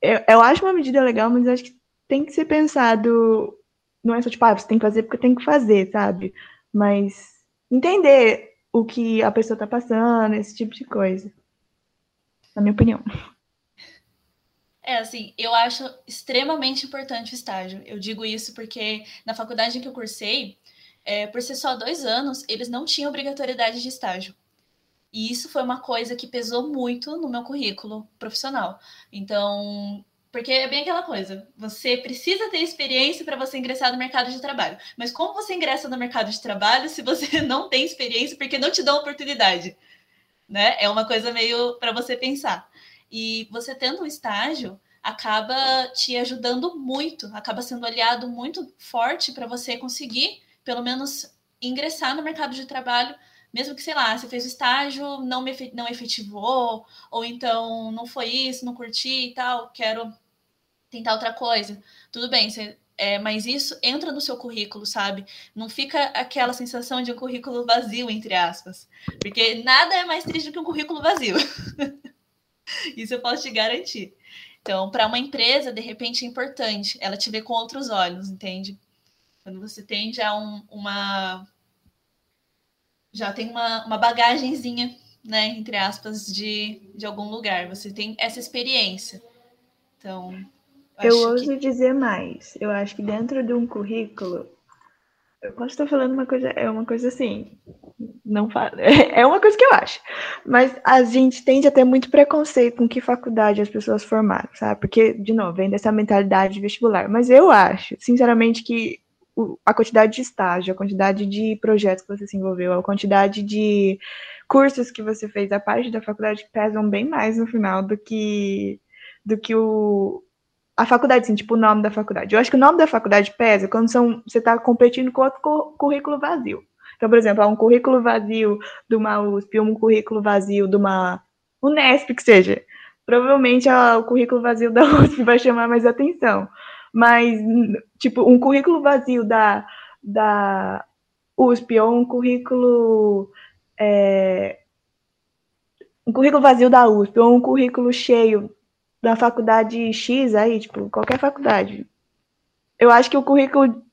Eu, eu acho uma medida legal, mas acho que tem que ser pensado. Não é só tipo, ah, você tem que fazer porque tem que fazer, sabe? Mas entender o que a pessoa está passando, esse tipo de coisa. Na minha opinião. É, assim, eu acho extremamente importante o estágio. Eu digo isso porque na faculdade em que eu cursei, é, por ser só dois anos, eles não tinham obrigatoriedade de estágio. E isso foi uma coisa que pesou muito no meu currículo profissional. Então, porque é bem aquela coisa, você precisa ter experiência para você ingressar no mercado de trabalho. Mas como você ingressa no mercado de trabalho se você não tem experiência porque não te dão oportunidade? Né? É uma coisa meio para você pensar. E você tendo um estágio acaba te ajudando muito, acaba sendo aliado muito forte para você conseguir, pelo menos, ingressar no mercado de trabalho mesmo que, sei lá, você fez o estágio, não, me, não efetivou, ou então não foi isso, não curti e tal, quero tentar outra coisa. Tudo bem, você, é, mas isso entra no seu currículo, sabe? Não fica aquela sensação de um currículo vazio, entre aspas. Porque nada é mais triste do que um currículo vazio. isso eu posso te garantir. Então, para uma empresa, de repente é importante ela te ver com outros olhos, entende? Quando você tem já um, uma já tem uma, uma bagagenzinha, né, entre aspas, de, de algum lugar. Você tem essa experiência. Então. Eu ouso que... dizer mais. Eu acho que dentro de um currículo. Eu posso estar falando uma coisa, é uma coisa assim, não falo, é uma coisa que eu acho. Mas a gente tende a ter muito preconceito com que faculdade as pessoas formaram, sabe? Porque, de novo, vem dessa mentalidade de vestibular. Mas eu acho, sinceramente, que a quantidade de estágio, a quantidade de projetos que você se envolveu, a quantidade de cursos que você fez, a parte da faculdade pesam bem mais no final do que do que o a faculdade, assim, tipo o nome da faculdade. Eu acho que o nome da faculdade pesa quando são, você está competindo com outro currículo vazio. Então, por exemplo, há um currículo vazio de uma USP, um currículo vazio de uma Unesp, que seja. Provavelmente o currículo vazio da USP vai chamar mais atenção mas, tipo, um currículo vazio da, da USP ou um currículo. É, um currículo vazio da USP ou um currículo cheio da faculdade X aí, tipo, qualquer faculdade. Eu acho que o currículo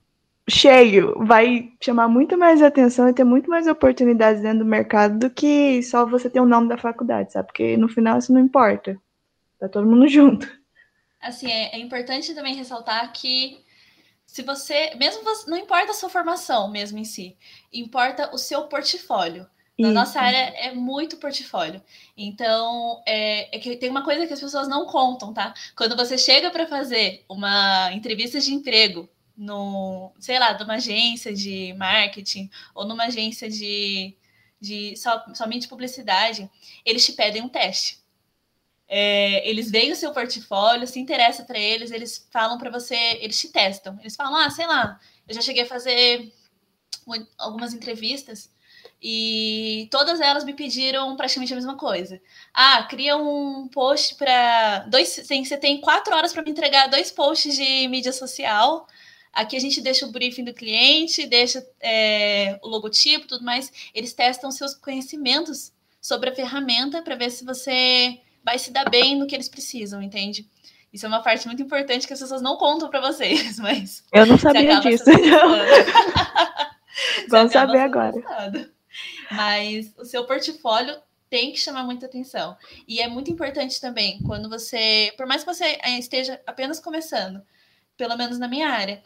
cheio vai chamar muito mais atenção e ter muito mais oportunidades dentro do mercado do que só você ter o nome da faculdade, sabe? Porque no final isso não importa. Tá todo mundo junto assim, é, é importante também ressaltar que se você, mesmo você, não importa a sua formação mesmo em si, importa o seu portfólio. Na Isso. nossa área é muito portfólio. Então, é, é, que tem uma coisa que as pessoas não contam, tá? Quando você chega para fazer uma entrevista de emprego no, sei lá, numa agência de marketing ou numa agência de, de somente publicidade, eles te pedem um teste. É, eles veem o seu portfólio, se interessa para eles, eles falam para você, eles te testam. Eles falam, ah, sei lá, eu já cheguei a fazer algumas entrevistas e todas elas me pediram praticamente a mesma coisa. Ah, cria um post para dois, tem, você tem quatro horas para me entregar dois posts de mídia social Aqui a gente deixa o briefing do cliente, deixa é, o logotipo, tudo mais. Eles testam seus conhecimentos sobre a ferramenta para ver se você vai se dar bem no que eles precisam, entende? Isso é uma parte muito importante que as pessoas não contam para vocês, mas. Eu não sabia disso. Vamos saber agora. Mas o seu portfólio tem que chamar muita atenção. E é muito importante também, quando você, por mais que você esteja apenas começando, pelo menos na minha área,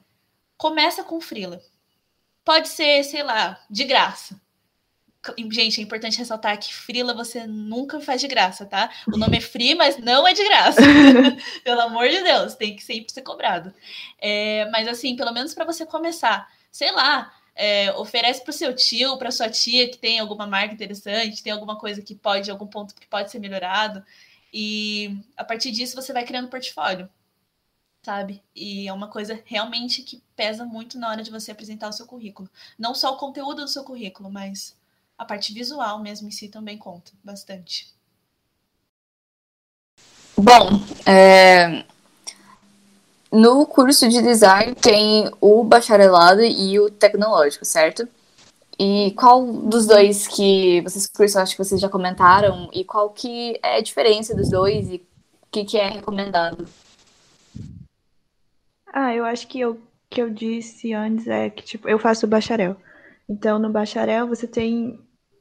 começa com freela. Pode ser, sei lá, de graça. Gente, é importante ressaltar que frila você nunca faz de graça, tá? O nome é free, mas não é de graça. pelo amor de Deus, tem que sempre ser cobrado. É, mas assim, pelo menos para você começar, sei lá, é, oferece para o seu tio, para sua tia que tem alguma marca interessante, tem alguma coisa que pode, algum ponto que pode ser melhorado. E a partir disso você vai criando portfólio, sabe? E é uma coisa realmente que pesa muito na hora de você apresentar o seu currículo. Não só o conteúdo do seu currículo, mas a parte visual mesmo em si também conta bastante. Bom, é, no curso de design tem o bacharelado e o tecnológico, certo? E qual dos dois que vocês cursam, acho que vocês já comentaram, e qual que é a diferença dos dois e o que, que é recomendado? Ah, eu acho que o que eu disse antes é que, tipo, eu faço bacharel. Então, no bacharel, você tem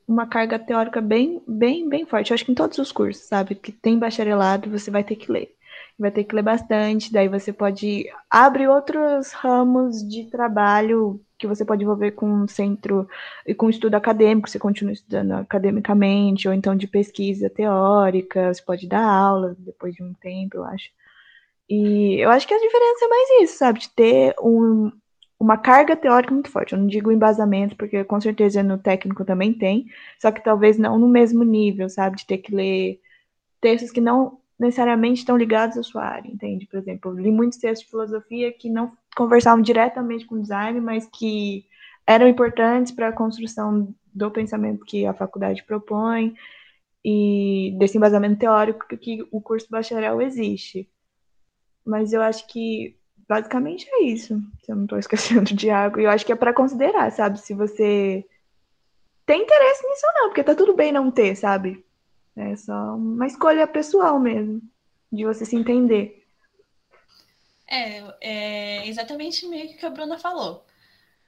uma carga teórica bem, bem, bem forte. Eu acho que em todos os cursos, sabe? Que tem bacharelado, você vai ter que ler vai ter que ler bastante, daí você pode abrir outros ramos de trabalho que você pode envolver com um centro e com estudo acadêmico, você continua estudando academicamente, ou então de pesquisa teórica, você pode dar aula depois de um tempo, eu acho. E eu acho que a diferença é mais isso, sabe? De ter um, uma carga teórica muito forte. Eu não digo embasamento, porque com certeza no técnico também tem, só que talvez não no mesmo nível, sabe? De ter que ler textos que não necessariamente estão ligados à sua área, entende? Por exemplo, eu li muitos textos de filosofia que não conversavam diretamente com design, mas que eram importantes para a construção do pensamento que a faculdade propõe e desse embasamento teórico que o curso bacharel existe. Mas eu acho que basicamente é isso, se eu não estou esquecendo de algo. E eu acho que é para considerar, sabe? Se você tem interesse nisso ou não, porque tá tudo bem não ter, sabe? É só uma escolha pessoal mesmo, de você se entender. É, é exatamente meio que o que a Bruna falou.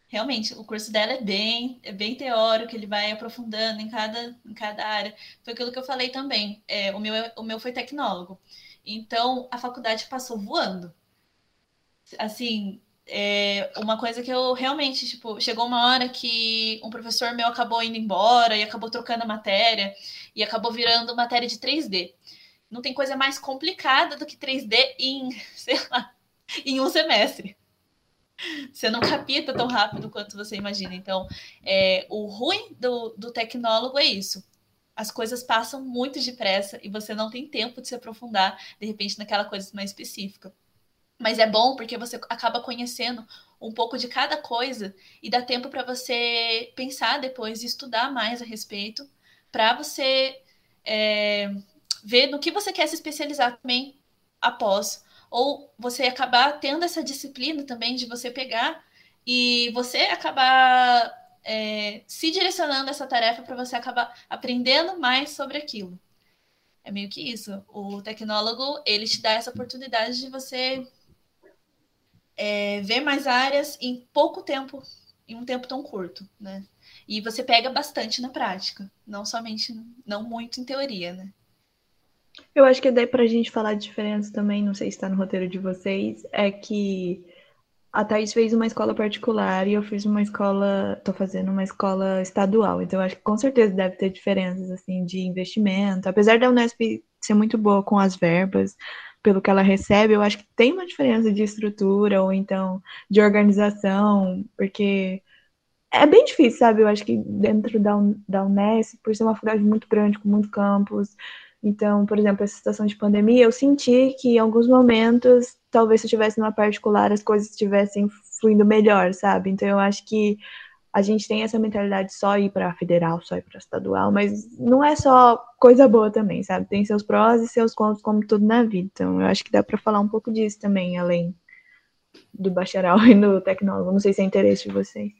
Realmente, o curso dela é bem, é bem teórico, ele vai aprofundando em cada, em cada área. Foi aquilo que eu falei também. É, o, meu, o meu foi tecnólogo. Então, a faculdade passou voando. Assim, é uma coisa que eu realmente, tipo, chegou uma hora que um professor meu acabou indo embora e acabou trocando a matéria e acabou virando matéria de 3D. Não tem coisa mais complicada do que 3D em, sei lá, em um semestre. Você não capita tão rápido quanto você imagina. Então, é, o ruim do, do tecnólogo é isso. As coisas passam muito depressa e você não tem tempo de se aprofundar, de repente, naquela coisa mais específica. Mas é bom porque você acaba conhecendo um pouco de cada coisa e dá tempo para você pensar depois e estudar mais a respeito, para você é, ver no que você quer se especializar também após. Ou você acabar tendo essa disciplina também de você pegar e você acabar é, se direcionando essa tarefa para você acabar aprendendo mais sobre aquilo. É meio que isso. O tecnólogo, ele te dá essa oportunidade de você é, ver mais áreas em pouco tempo, em um tempo tão curto, né? E você pega bastante na prática, não somente, não muito em teoria, né? Eu acho que daí para a gente falar de diferença também, não sei se está no roteiro de vocês, é que a Thais fez uma escola particular e eu fiz uma escola, tô fazendo uma escola estadual, então acho que com certeza deve ter diferenças assim de investimento, apesar da Unesp ser muito boa com as verbas, pelo que ela recebe, eu acho que tem uma diferença de estrutura ou então de organização, porque é bem difícil, sabe? Eu acho que dentro da, da Unesp, por ser uma faculdade muito grande, com muitos campos, então, por exemplo, essa situação de pandemia, eu senti que em alguns momentos, talvez se eu estivesse numa particular, as coisas estivessem fluindo melhor, sabe? Então, eu acho que a gente tem essa mentalidade só ir para federal, só ir para estadual, mas não é só coisa boa também, sabe? Tem seus prós e seus contras, como tudo na vida. Então, eu acho que dá para falar um pouco disso também, além do bacharel e no tecnólogo. Não sei se é interesse de vocês.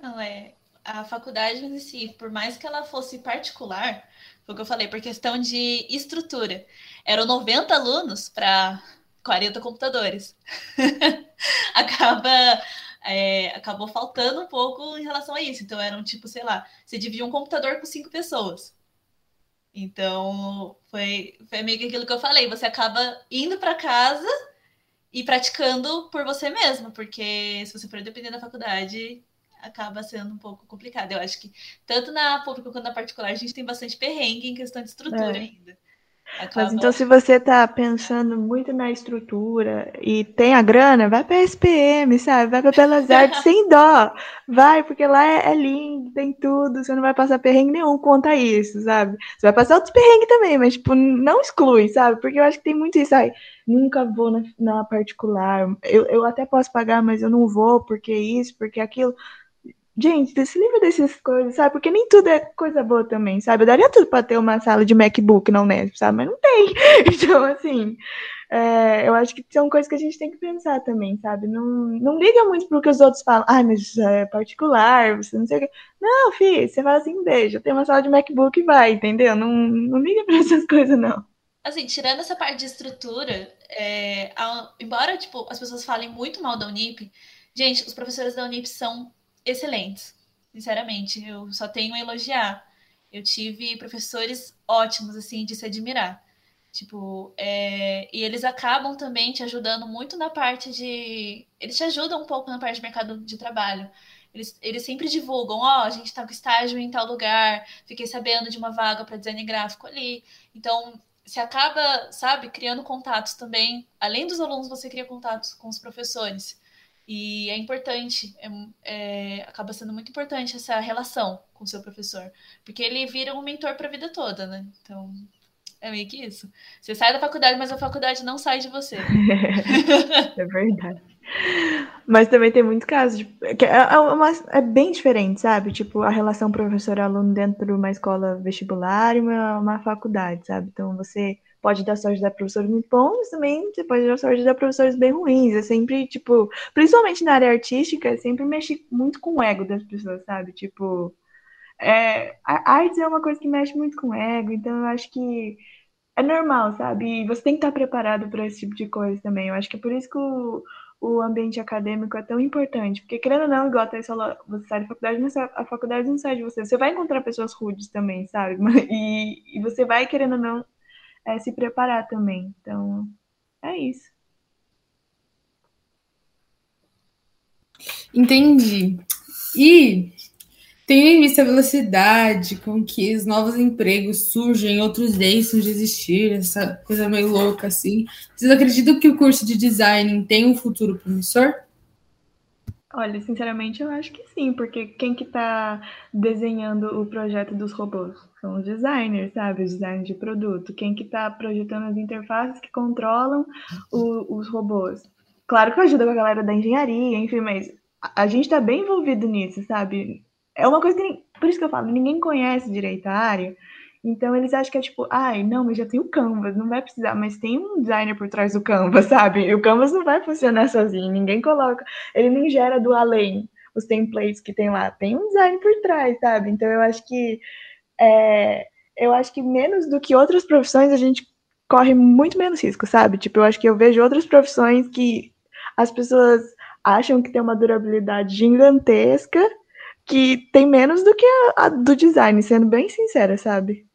Não, é. A faculdade em si, por mais que ela fosse particular, foi o que eu falei, por questão de estrutura. Eram 90 alunos para 40 computadores. Acaba. É, acabou faltando um pouco em relação a isso. Então, eram tipo, sei lá, você dividia um computador com cinco pessoas. Então, foi, foi meio que aquilo que eu falei. Você acaba indo para casa e praticando por você mesmo, porque se você for depender da faculdade, acaba sendo um pouco complicado. Eu acho que tanto na pública quanto na particular, a gente tem bastante perrengue em questão de estrutura é. ainda. Acaba... Mas então, se você está pensando muito na estrutura e tem a grana, vai para SPM, sabe? Vai para Belas Artes sem dó. Vai, porque lá é, é, lindo, tem tudo, você não vai passar perrengue nenhum conta isso, sabe? Você vai passar outros perrengues também, mas, tipo, não exclui, sabe? Porque eu acho que tem muito isso aí. Nunca vou na, na particular. Eu, eu até posso pagar, mas eu não vou, porque isso, porque aquilo. Gente, se livra dessas coisas, sabe? Porque nem tudo é coisa boa também, sabe? Eu daria tudo pra ter uma sala de MacBook na Unesp, sabe? Mas não tem. Então, assim, é, eu acho que são coisas que a gente tem que pensar também, sabe? Não, não liga muito pro que os outros falam. Ah, mas é particular, você não sei o que. Não, filho, você fala assim, deixa, tem uma sala de MacBook e vai, entendeu? Não, não liga pra essas coisas, não. Assim, tirando essa parte de estrutura, é, a, embora, tipo, as pessoas falem muito mal da Unip, gente, os professores da Unip são excelentes. Sinceramente, eu só tenho a elogiar. Eu tive professores ótimos, assim, de se admirar. Tipo, é... e eles acabam também te ajudando muito na parte de. Eles te ajudam um pouco na parte de mercado de trabalho. Eles, eles sempre divulgam: ó, oh, a gente tá com estágio em tal lugar, fiquei sabendo de uma vaga para design gráfico ali. Então, você acaba, sabe, criando contatos também. Além dos alunos, você cria contatos com os professores. E é importante, é, é, acaba sendo muito importante essa relação com o seu professor, porque ele vira um mentor para a vida toda, né? Então, é meio que isso. Você sai da faculdade, mas a faculdade não sai de você. é verdade. Mas também tem muito caso de, é, é, é, bem diferente, sabe? Tipo, a relação professor-aluno dentro de uma escola vestibular e uma, uma faculdade, sabe? Então, você pode dar sorte de dar professores muito bons, também você pode dar sorte de dar professores bem ruins. É sempre, tipo, principalmente na área artística, é sempre mexe muito com o ego das pessoas, sabe? Tipo, é, a arte é uma coisa que mexe muito com o ego, então eu acho que é normal, sabe? E você tem que estar preparado para esse tipo de coisa também. Eu acho que é por isso que o, o ambiente acadêmico é tão importante, porque querendo ou não, igual a Thais falou, você sai da faculdade, mas a faculdade não sai de você. Você vai encontrar pessoas rudes também, sabe? E, e você vai, querendo ou não, é, se preparar também. Então, é isso. Entendi. E tendo em vista a velocidade com que os novos empregos surgem, outros deixam de existir, essa coisa meio louca assim, vocês acreditam que o curso de design tem um futuro promissor? Olha, sinceramente, eu acho que sim, porque quem que está desenhando o projeto dos robôs? São os designers, sabe? Os designers de produto. Quem que está projetando as interfaces que controlam o, os robôs? Claro que ajuda com a galera da engenharia, enfim, mas a gente está bem envolvido nisso, sabe? É uma coisa que, por isso que eu falo, ninguém conhece direito a área, então eles acham que é tipo, ai, não, mas já tem o Canvas, não vai precisar, mas tem um designer por trás do Canvas, sabe? E o Canvas não vai funcionar sozinho, ninguém coloca, ele nem gera do além os templates que tem lá, tem um design por trás, sabe? Então eu acho que é, eu acho que menos do que outras profissões a gente corre muito menos risco, sabe? Tipo, eu acho que eu vejo outras profissões que as pessoas acham que tem uma durabilidade gigantesca que tem menos do que a, a do design, sendo bem sincera, sabe?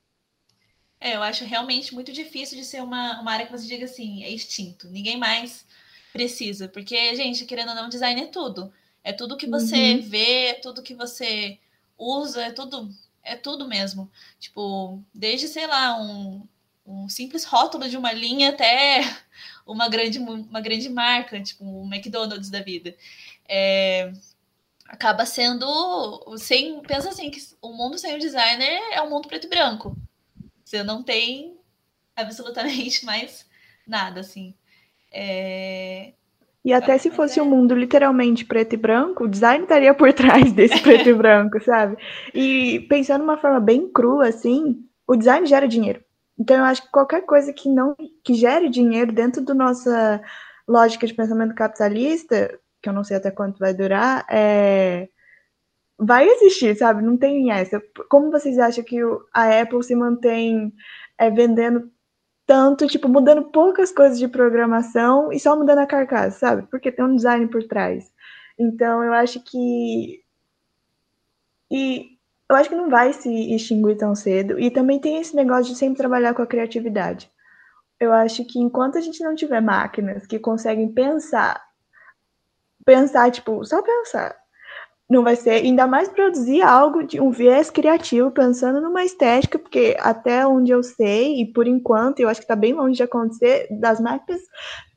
É, eu acho realmente muito difícil de ser uma, uma área que você diga assim, é extinto. Ninguém mais precisa. Porque, gente, querendo ou não, design é tudo. É tudo que você uhum. vê, é tudo que você usa, é tudo, é tudo mesmo. Tipo, desde, sei lá, um, um simples rótulo de uma linha até uma grande, uma grande marca, tipo o um McDonald's da vida. É, acaba sendo sem pensa assim que o mundo sem o designer é um mundo preto e branco você não tem absolutamente mais nada, assim. É... E até se fosse é... um mundo literalmente preto e branco, o design estaria por trás desse preto e branco, sabe? E pensando de uma forma bem crua, assim, o design gera dinheiro. Então eu acho que qualquer coisa que não que gere dinheiro dentro do nossa lógica de pensamento capitalista, que eu não sei até quanto vai durar, é, vai existir, sabe? Não tem essa. Como vocês acham que a Apple se mantém é, vendendo tanto, tipo, mudando poucas coisas de programação e só mudando a carcaça, sabe? Porque tem um design por trás. Então, eu acho que. E eu acho que não vai se extinguir tão cedo. E também tem esse negócio de sempre trabalhar com a criatividade. Eu acho que enquanto a gente não tiver máquinas que conseguem pensar, pensar, tipo, só pensar, não vai ser, ainda mais produzir algo de um viés criativo, pensando numa estética, porque até onde eu sei, e por enquanto, eu acho que está bem longe de acontecer, das máquinas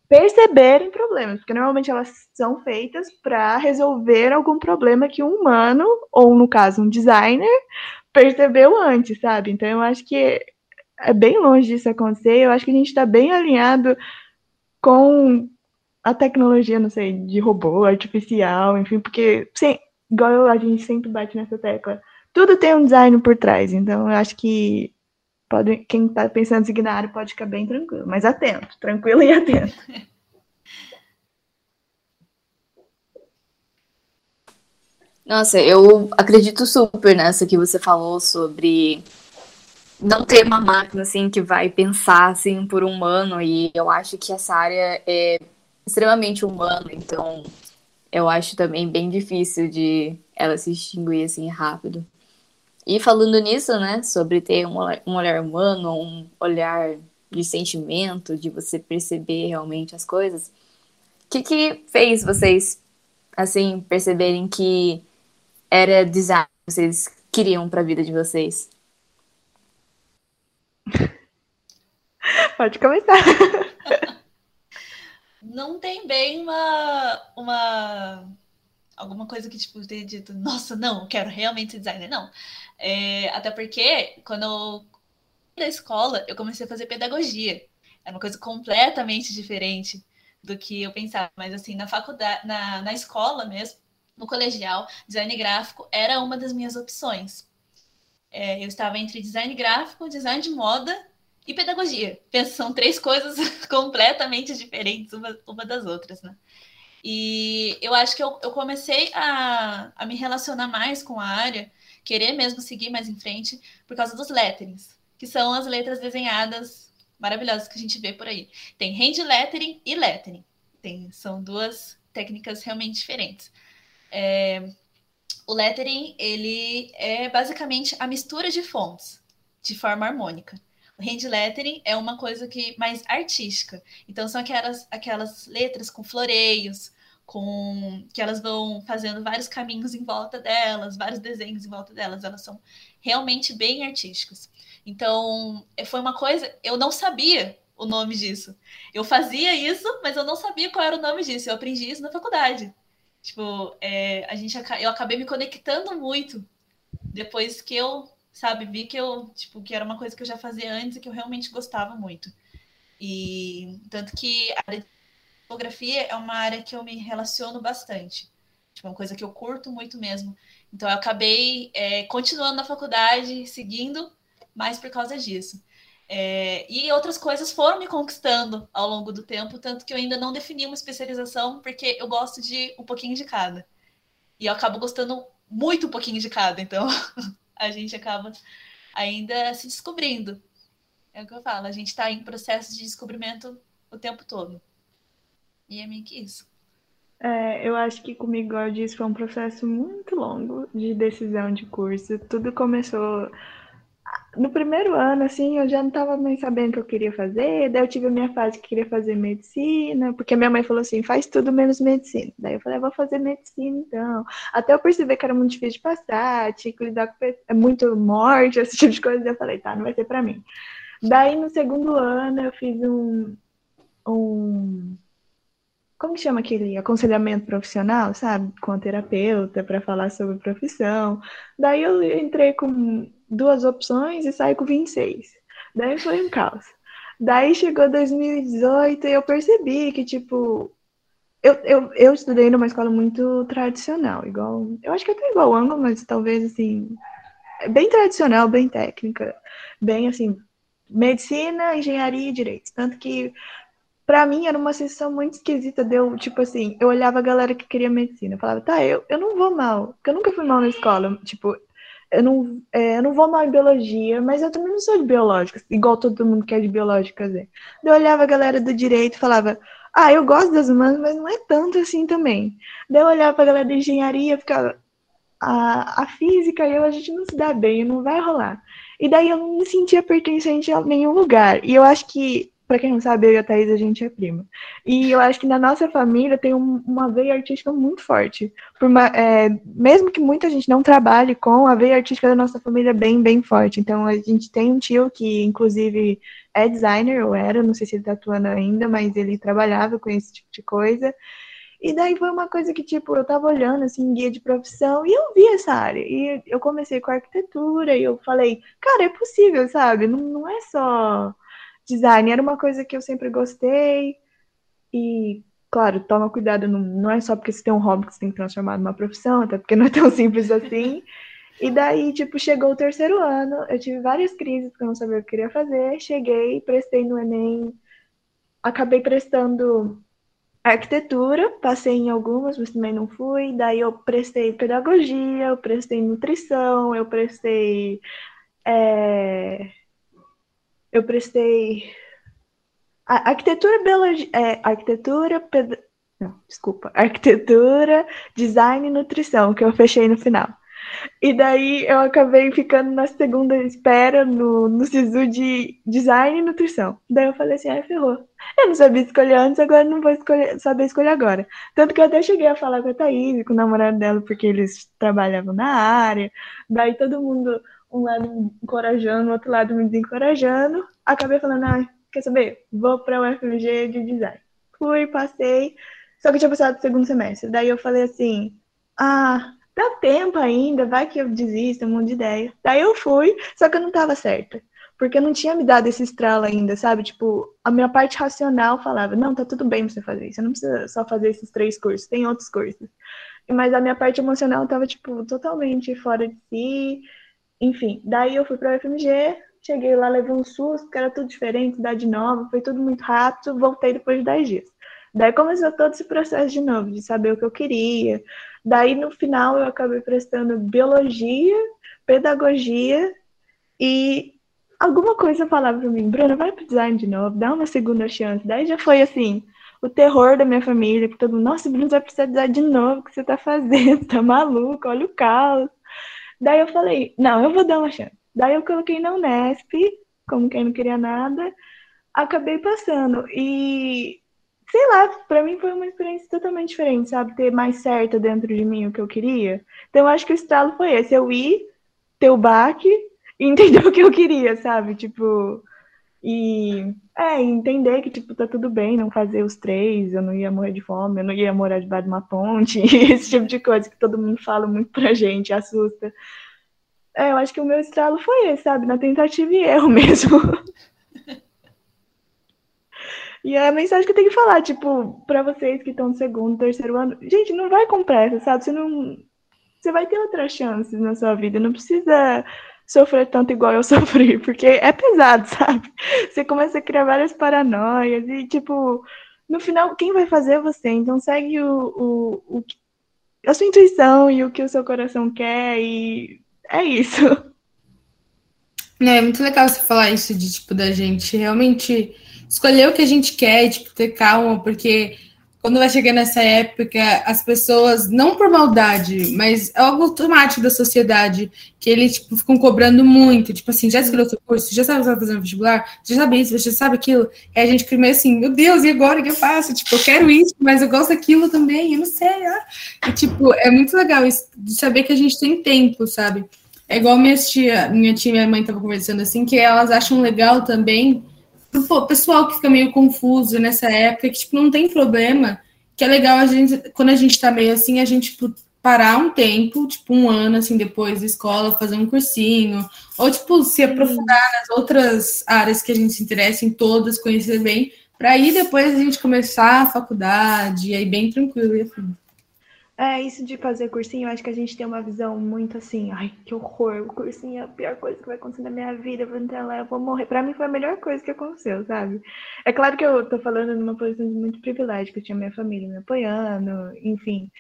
perceberem problemas, porque normalmente elas são feitas para resolver algum problema que um humano, ou no caso um designer, percebeu antes, sabe? Então eu acho que é bem longe disso acontecer, eu acho que a gente está bem alinhado com a tecnologia, não sei, de robô, artificial, enfim, porque sim, igual a gente sempre bate nessa tecla, tudo tem um design por trás. Então, eu acho que pode, quem está pensando em seguir na área pode ficar bem tranquilo, mas atento, tranquilo e atento. Nossa, eu acredito super nessa que você falou sobre não ter uma máquina assim que vai pensar assim por humano e eu acho que essa área é extremamente humana, então eu acho também bem difícil de ela se extinguir assim rápido. E falando nisso, né, sobre ter um um olhar humano, um olhar de sentimento, de você perceber realmente as coisas, o que, que fez vocês, assim, perceberem que era design que vocês queriam para a vida de vocês? Pode começar. não tem bem uma, uma alguma coisa que tipo tenha dito, nossa, não, quero realmente ser designer, não. É, até porque quando eu da escola eu comecei a fazer pedagogia, era uma coisa completamente diferente do que eu pensava, mas assim na faculdade, na, na escola mesmo, no colegial, design gráfico era uma das minhas opções. É, eu estava entre design gráfico, design de moda e pedagogia. São três coisas completamente diferentes uma, uma das outras, né? E eu acho que eu, eu comecei a, a me relacionar mais com a área, querer mesmo seguir mais em frente, por causa dos letterings, que são as letras desenhadas maravilhosas que a gente vê por aí. Tem hand lettering e lettering. Tem, são duas técnicas realmente diferentes. É, o lettering, ele é basicamente a mistura de fontes de forma harmônica. Hand lettering é uma coisa que mais artística. Então são aquelas, aquelas letras com floreios, com que elas vão fazendo vários caminhos em volta delas, vários desenhos em volta delas. Elas são realmente bem artísticas. Então, foi uma coisa, eu não sabia o nome disso. Eu fazia isso, mas eu não sabia qual era o nome disso. Eu aprendi isso na faculdade. Tipo, é, a gente, eu acabei me conectando muito depois que eu sabe? Vi que eu, tipo, que era uma coisa que eu já fazia antes e que eu realmente gostava muito. E tanto que a área de fotografia é uma área que eu me relaciono bastante. Tipo, uma coisa que eu curto muito mesmo. Então eu acabei é, continuando na faculdade, seguindo, mais por causa disso. É, e outras coisas foram me conquistando ao longo do tempo, tanto que eu ainda não defini uma especialização, porque eu gosto de um pouquinho de cada. E eu acabo gostando muito um pouquinho de cada, então a gente acaba ainda se descobrindo. É o que eu falo, a gente está em processo de descobrimento o tempo todo. E é meio que isso. É, eu acho que comigo, igual eu disse, foi um processo muito longo de decisão de curso. Tudo começou no primeiro ano, assim, eu já não estava nem sabendo o que eu queria fazer. Daí eu tive a minha fase que queria fazer medicina, porque minha mãe falou assim: faz tudo menos medicina. Daí eu falei: vou fazer medicina então. Até eu perceber que era muito difícil de passar, tinha que lidar com é muito morte, esse tipo de coisa. eu falei: tá, não vai ser para mim. Daí no segundo ano eu fiz um. um como que chama aquele aconselhamento profissional, sabe? Com a terapeuta para falar sobre profissão. Daí eu entrei com duas opções e saí com 26. Daí foi um caos. Daí chegou 2018 e eu percebi que, tipo, eu, eu, eu estudei numa escola muito tradicional, igual. Eu acho que até igual o mas talvez assim. Bem tradicional, bem técnica, bem assim, medicina, engenharia e direito. Tanto que pra mim era uma sensação muito esquisita. Deu, tipo assim, eu olhava a galera que queria medicina. Eu falava, tá, eu, eu não vou mal, porque eu nunca fui mal na escola. Tipo, eu não, é, eu não vou mal em biologia, mas eu também não sou de biológicas, igual todo mundo que é de biológicas. Eu olhava a galera do direito e falava, ah, eu gosto das humanas, mas não é tanto assim também. Daí eu olhava pra galera da engenharia ficava, a, a física e eu, a gente não se dá bem, não vai rolar. E daí eu não me sentia pertencente a nenhum lugar. E eu acho que para quem não sabe, eu e a Thaís, a gente é prima. E eu acho que na nossa família tem um, uma veia artística muito forte. Uma, é, mesmo que muita gente não trabalhe com, a veia artística da nossa família é bem, bem forte. Então, a gente tem um tio que, inclusive, é designer, ou era, não sei se ele está atuando ainda, mas ele trabalhava com esse tipo de coisa. E daí foi uma coisa que, tipo, eu tava olhando, assim, guia de profissão, e eu vi essa área. E eu comecei com arquitetura, e eu falei, cara, é possível, sabe? Não, não é só design era uma coisa que eu sempre gostei. E, claro, toma cuidado, não, não é só porque você tem um hobby que você tem que transformar numa profissão, até porque não é tão simples assim. E daí, tipo, chegou o terceiro ano, eu tive várias crises porque eu não sabia o que eu queria fazer. Cheguei, prestei no Enem, acabei prestando arquitetura, passei em algumas, mas também não fui. Daí eu prestei pedagogia, eu prestei nutrição, eu prestei. É eu prestei arquitetura, biologia, é, arquitetura, ped... não, desculpa, arquitetura, design e nutrição, que eu fechei no final. E daí eu acabei ficando na segunda espera no, no SISU de design e nutrição. Daí eu falei assim, ai, ferrou. Eu não sabia escolher antes, agora não vou escolher, saber escolher agora. Tanto que eu até cheguei a falar com a Thaís, com o namorado dela, porque eles trabalhavam na área. Daí todo mundo um lado me encorajando, o outro lado me desencorajando. Acabei falando, ah, quer saber? Vou para o UFMG de design. Fui, passei, só que tinha passado o segundo semestre. Daí eu falei assim, ah, dá tempo ainda, vai que eu desisto, um monte de ideia. Daí eu fui, só que eu não estava certa. Porque eu não tinha me dado esse estralo ainda, sabe? Tipo, a minha parte racional falava, não, tá tudo bem você fazer isso. Você não precisa só fazer esses três cursos, tem outros cursos. Mas a minha parte emocional tava, tipo, totalmente fora de si. Enfim, daí eu fui para o FMG, cheguei lá, levei um susto, que era tudo diferente, cidade nova, foi tudo muito rápido, voltei depois de 10 dias. Daí começou todo esse processo de novo, de saber o que eu queria. Daí no final eu acabei prestando biologia, pedagogia e alguma coisa falava para mim, Bruna, vai pro design de novo, dá uma segunda chance. Daí já foi assim, o terror da minha família, que todo mundo, nossa, Bruno, vai precisar design de novo, o que você tá fazendo? Tá maluco, olha o caos. Daí eu falei, não, eu vou dar uma chance. Daí eu coloquei na Unesp, como quem não queria nada, acabei passando. E, sei lá, para mim foi uma experiência totalmente diferente, sabe? Ter mais certo dentro de mim o que eu queria. Então eu acho que o estalo foi esse, eu ir, ter o baque e entender o que eu queria, sabe? Tipo, e é, entender que, tipo, tá tudo bem não fazer os três, eu não ia morrer de fome, eu não ia morar debaixo de uma ponte, esse tipo de coisa que todo mundo fala muito pra gente, assusta. É, eu acho que o meu estralo foi esse, sabe? Na tentativa e erro mesmo. e é a mensagem que eu tenho que falar, tipo, pra vocês que estão no segundo, terceiro ano, gente, não vai com pressa, sabe? Você não. Você vai ter outras chances na sua vida, não precisa sofrer tanto igual eu sofri, porque é pesado, sabe? Você começa a criar várias paranoias e, tipo, no final, quem vai fazer é você. Então, segue o, o, o, a sua intuição e o que o seu coração quer e é isso. É, é muito legal você falar isso de, tipo, da gente realmente escolher o que a gente quer e, tipo, ter calma, porque quando vai chegando nessa época, as pessoas, não por maldade, mas é algo automático da sociedade, que eles tipo, ficam cobrando muito, tipo assim, já escolheu seu curso, já sabe o que no vestibular, já sabe isso, já sabe aquilo. E a gente meio assim, meu Deus, e agora o que eu faço? Tipo, eu quero isso, mas eu gosto daquilo também, eu não sei. Ah. E, tipo, é muito legal isso, de saber que a gente tem tempo, sabe? É igual minha tia, minha tia e minha mãe estavam conversando assim, que elas acham legal também pro pessoal que fica meio confuso nessa época, que tipo, não tem problema, que é legal a gente, quando a gente tá meio assim, a gente tipo, parar um tempo, tipo um ano assim depois da escola, fazer um cursinho, ou tipo se aprofundar nas outras áreas que a gente se interessa em todas, conhecer bem, para aí depois a gente começar a faculdade, e aí bem tranquilo e assim. É, isso de fazer cursinho, eu acho que a gente tem uma visão muito assim, ai, que horror, o cursinho é a pior coisa que vai acontecer na minha vida, eu vou entrar lá, eu vou morrer. Pra mim foi a melhor coisa que aconteceu, sabe? É claro que eu tô falando numa posição de muito privilégio, que eu tinha minha família me apoiando, enfim,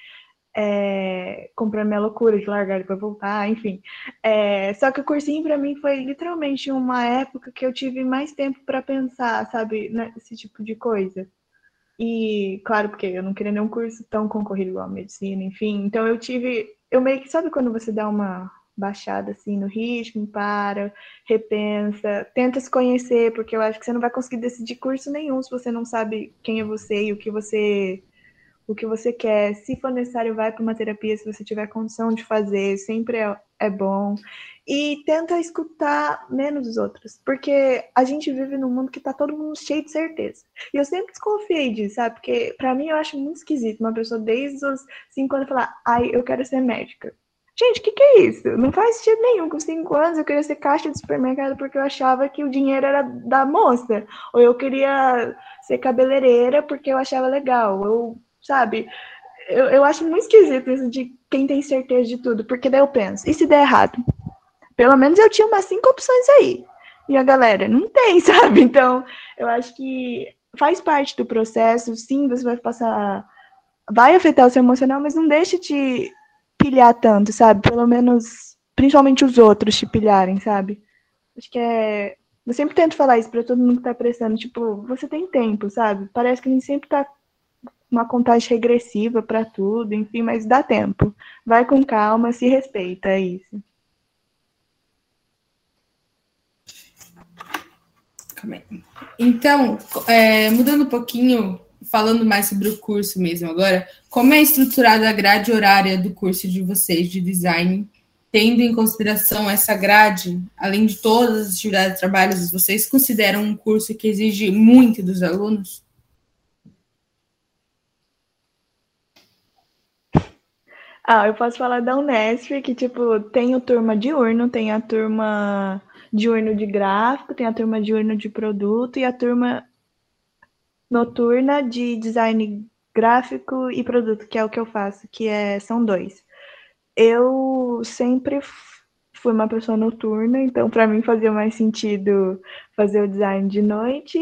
é, comprando minha loucura de largar e voltar, enfim. É, só que o cursinho para mim foi literalmente uma época que eu tive mais tempo para pensar, sabe, nesse tipo de coisa. E, claro, porque eu não queria nenhum curso tão concorrido igual a medicina, enfim. Então eu tive. Eu meio que, sabe quando você dá uma baixada assim no ritmo, para, repensa, tenta se conhecer, porque eu acho que você não vai conseguir decidir curso nenhum se você não sabe quem é você e o que você o que você quer. Se for necessário, vai para uma terapia se você tiver condição de fazer, sempre é, é bom. E tenta escutar menos os outros, porque a gente vive num mundo que tá todo mundo cheio de certeza. E eu sempre desconfiei disso, sabe? Porque para mim eu acho muito esquisito uma pessoa desde os 5 anos falar, ai, eu quero ser médica. Gente, o que, que é isso? Não faz sentido nenhum. Com 5 anos eu queria ser caixa de supermercado porque eu achava que o dinheiro era da moça. Ou eu queria ser cabeleireira porque eu achava legal. Sabe? Eu, eu acho muito esquisito isso de quem tem certeza de tudo, porque daí eu penso, e se der errado? Pelo menos eu tinha umas cinco opções aí. E a galera não tem, sabe? Então, eu acho que faz parte do processo, sim, você vai passar. Vai afetar o seu emocional, mas não deixe te pilhar tanto, sabe? Pelo menos, principalmente os outros te pilharem, sabe? Acho que é. Eu sempre tento falar isso para todo mundo que tá prestando, tipo, você tem tempo, sabe? Parece que a gente sempre tá uma contagem regressiva para tudo, enfim, mas dá tempo. Vai com calma, se respeita, é isso. Então, é, mudando um pouquinho, falando mais sobre o curso mesmo agora, como é estruturada a grade horária do curso de vocês de design, tendo em consideração essa grade, além de todas as atividades de trabalho, vocês consideram um curso que exige muito dos alunos? Ah, eu posso falar da Unesp, que, tipo, tem o turma diurno, tem a turma diurno de gráfico, tem a turma diurno de produto e a turma noturna de design gráfico e produto, que é o que eu faço, que é, são dois. Eu sempre fui uma pessoa noturna, então para mim fazia mais sentido fazer o design de noite.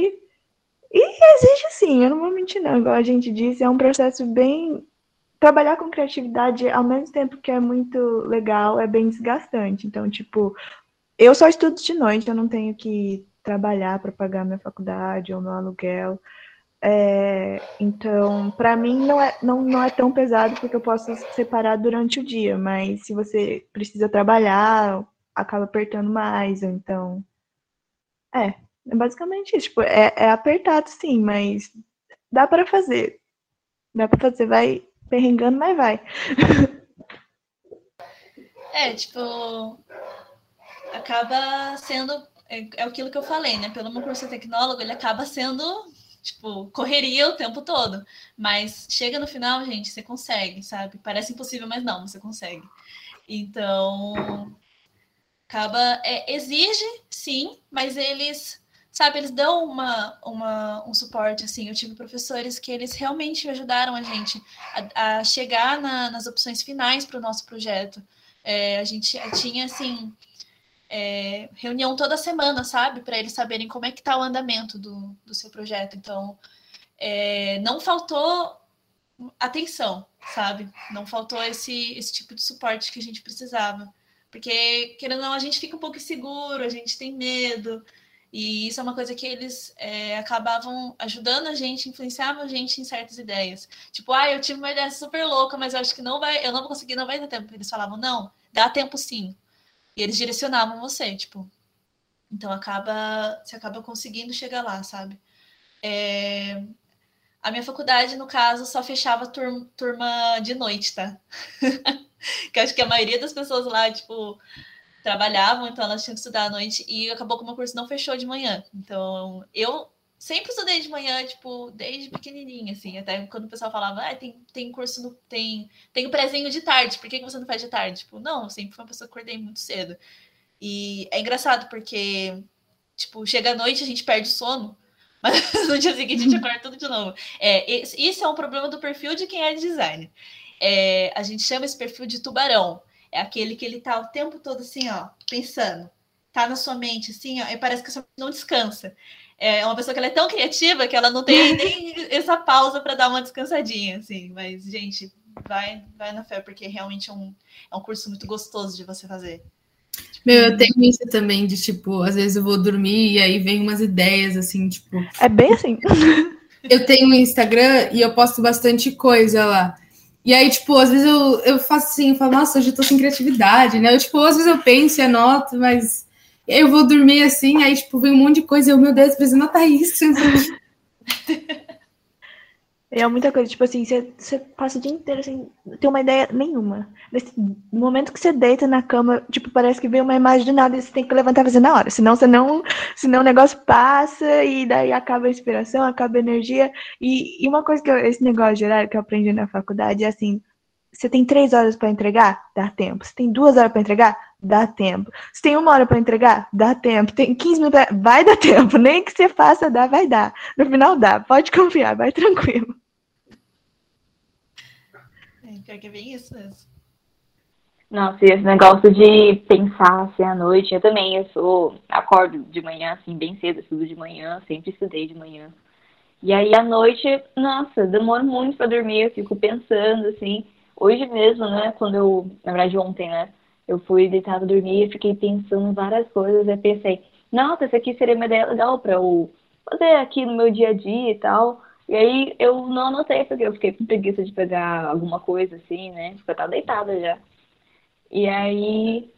E exige sim, eu não vou mentir não, igual a gente disse, é um processo bem trabalhar com criatividade, ao mesmo tempo que é muito legal, é bem desgastante. Então, tipo, eu só estudo de noite, eu não tenho que trabalhar para pagar minha faculdade ou meu aluguel. É, então, para mim não é, não, não é tão pesado porque eu posso separar durante o dia, mas se você precisa trabalhar, acaba apertando mais, ou então. É, é basicamente isso. Tipo, é, é apertado sim, mas dá para fazer. Dá para fazer, vai, perrengando, mas vai. É, tipo, acaba sendo. É, é aquilo que eu falei, né? Pelo meu curso tecnólogo, ele acaba sendo, tipo, correria o tempo todo. Mas chega no final, gente, você consegue, sabe? Parece impossível, mas não, você consegue. Então, acaba. É, exige, sim, mas eles sabe, eles dão uma, uma, um suporte, assim, eu tive professores que eles realmente ajudaram a gente a, a chegar na, nas opções finais para o nosso projeto. É, a gente tinha, assim, é, reunião toda semana, sabe, para eles saberem como é que está o andamento do, do seu projeto. Então, é, não faltou atenção, sabe? Não faltou esse, esse tipo de suporte que a gente precisava. Porque, querendo ou não, a gente fica um pouco inseguro, a gente tem medo, e isso é uma coisa que eles é, acabavam ajudando a gente, influenciavam a gente em certas ideias. Tipo, ah, eu tive uma ideia super louca, mas eu acho que não vai, eu não vou conseguir, não vai dar tempo. Eles falavam, não, dá tempo sim. E eles direcionavam você, tipo. Então acaba, você acaba conseguindo chegar lá, sabe? É, a minha faculdade, no caso, só fechava turma, turma de noite, tá? que acho que a maioria das pessoas lá, tipo, trabalhavam, então elas tinham que estudar à noite e acabou que o meu curso não fechou de manhã. Então, eu sempre estudei de manhã, tipo, desde pequenininha, assim, até quando o pessoal falava, ah, tem, tem curso, no, tem, tem o prezinho de tarde, por que, você não faz de tarde? Tipo, não, sempre fui uma pessoa que acordei muito cedo. E é engraçado porque, tipo, chega à noite a gente perde o sono, mas no dia seguinte a gente acorda tudo de novo. É, isso é um problema do perfil de quem é de design. É, a gente chama esse perfil de tubarão. É aquele que ele tá o tempo todo assim, ó, pensando. Tá na sua mente, assim, ó, e parece que você não descansa. É uma pessoa que ela é tão criativa que ela não tem nem essa pausa para dar uma descansadinha, assim. Mas, gente, vai, vai na fé, porque realmente é um, é um curso muito gostoso de você fazer. Meu, eu tenho isso também de tipo, às vezes eu vou dormir e aí vem umas ideias assim, tipo. É bem assim. eu tenho um Instagram e eu posto bastante coisa lá. E aí, tipo, às vezes eu, eu faço assim, eu falo, nossa, hoje eu tô sem criatividade, né? Eu, tipo, às vezes eu penso e anoto, mas eu vou dormir assim, aí, tipo, vem um monte de coisa, eu, meu Deus, preciso anotar isso. É muita coisa, tipo assim, você, passa o dia inteiro sem ter uma ideia nenhuma. Nesse momento que você deita na cama, tipo, parece que vem uma imagem de nada e você tem que levantar e fazer na hora. Senão você não. Senão o negócio passa e daí acaba a inspiração, acaba a energia. E, e uma coisa que eu, esse negócio horário que eu aprendi na faculdade é assim: você tem três horas para entregar? Dá tempo. Você tem duas horas para entregar? Dá tempo. Você tem uma hora para entregar? Dá tempo. Tem 15 minutos, pra... vai dar tempo. Nem que você faça, dá, vai dar. No final dá. Pode confiar, vai tranquilo. Pior que é isso mesmo. Nossa, e esse negócio de pensar assim à noite, eu também, eu sou, acordo de manhã, assim, bem cedo, estudo de manhã, sempre estudei de manhã. E aí à noite, nossa, demoro muito para dormir, eu fico pensando, assim. Hoje mesmo, né, quando eu, na verdade ontem, né, eu fui deitada dormir e fiquei pensando em várias coisas, e pensei, nossa, essa aqui seria uma ideia legal para eu fazer aqui no meu dia a dia e tal. E aí eu não anotei, porque eu fiquei com preguiça de pegar alguma coisa assim, né? Porque eu tava deitada já. E aí,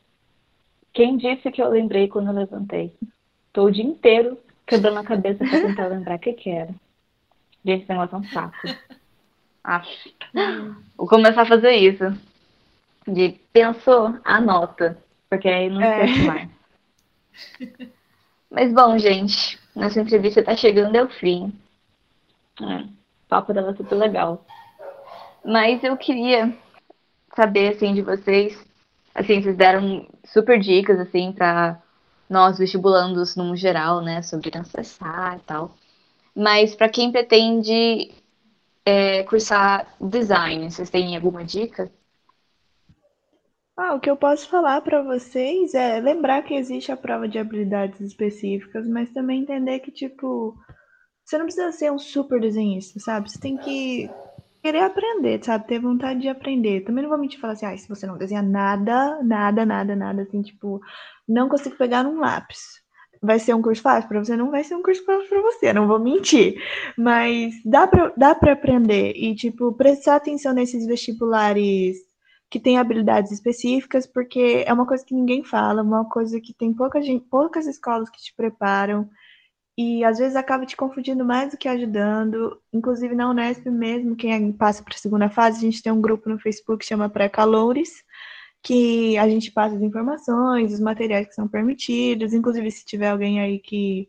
quem disse que eu lembrei quando eu levantei? Tô o dia inteiro quebrando a cabeça pra tentar lembrar o que que era. Gente, esse negócio é um saco. Acho. Vou começar a fazer isso. De pensou, anota. Porque aí não é. esquece mais. Mas bom, gente, nossa entrevista tá chegando ao fim. É, o papo tava super legal. Mas eu queria saber, assim, de vocês, assim, vocês deram super dicas, assim, para nós vestibulandos no geral, né, sobre acessar e tal. Mas para quem pretende é, cursar design, vocês têm alguma dica? Ah, o que eu posso falar para vocês é lembrar que existe a prova de habilidades específicas, mas também entender que, tipo, você não precisa ser um super desenhista, sabe? Você tem que querer aprender, sabe? Ter vontade de aprender. Também não vou mentir falar assim, ah, se você não desenha nada, nada, nada, nada, assim, tipo, não consigo pegar num lápis. Vai ser um curso fácil para você? Não vai ser um curso fácil para você, não vou mentir. Mas dá para dá pra aprender e, tipo, prestar atenção nesses vestibulares que têm habilidades específicas, porque é uma coisa que ninguém fala, uma coisa que tem pouca gente, poucas escolas que te preparam e às vezes acaba te confundindo mais do que ajudando. Inclusive na Unesp mesmo, quem passa para a segunda fase, a gente tem um grupo no Facebook que chama Pré-Calores, que a gente passa as informações, os materiais que são permitidos. Inclusive, se tiver alguém aí que,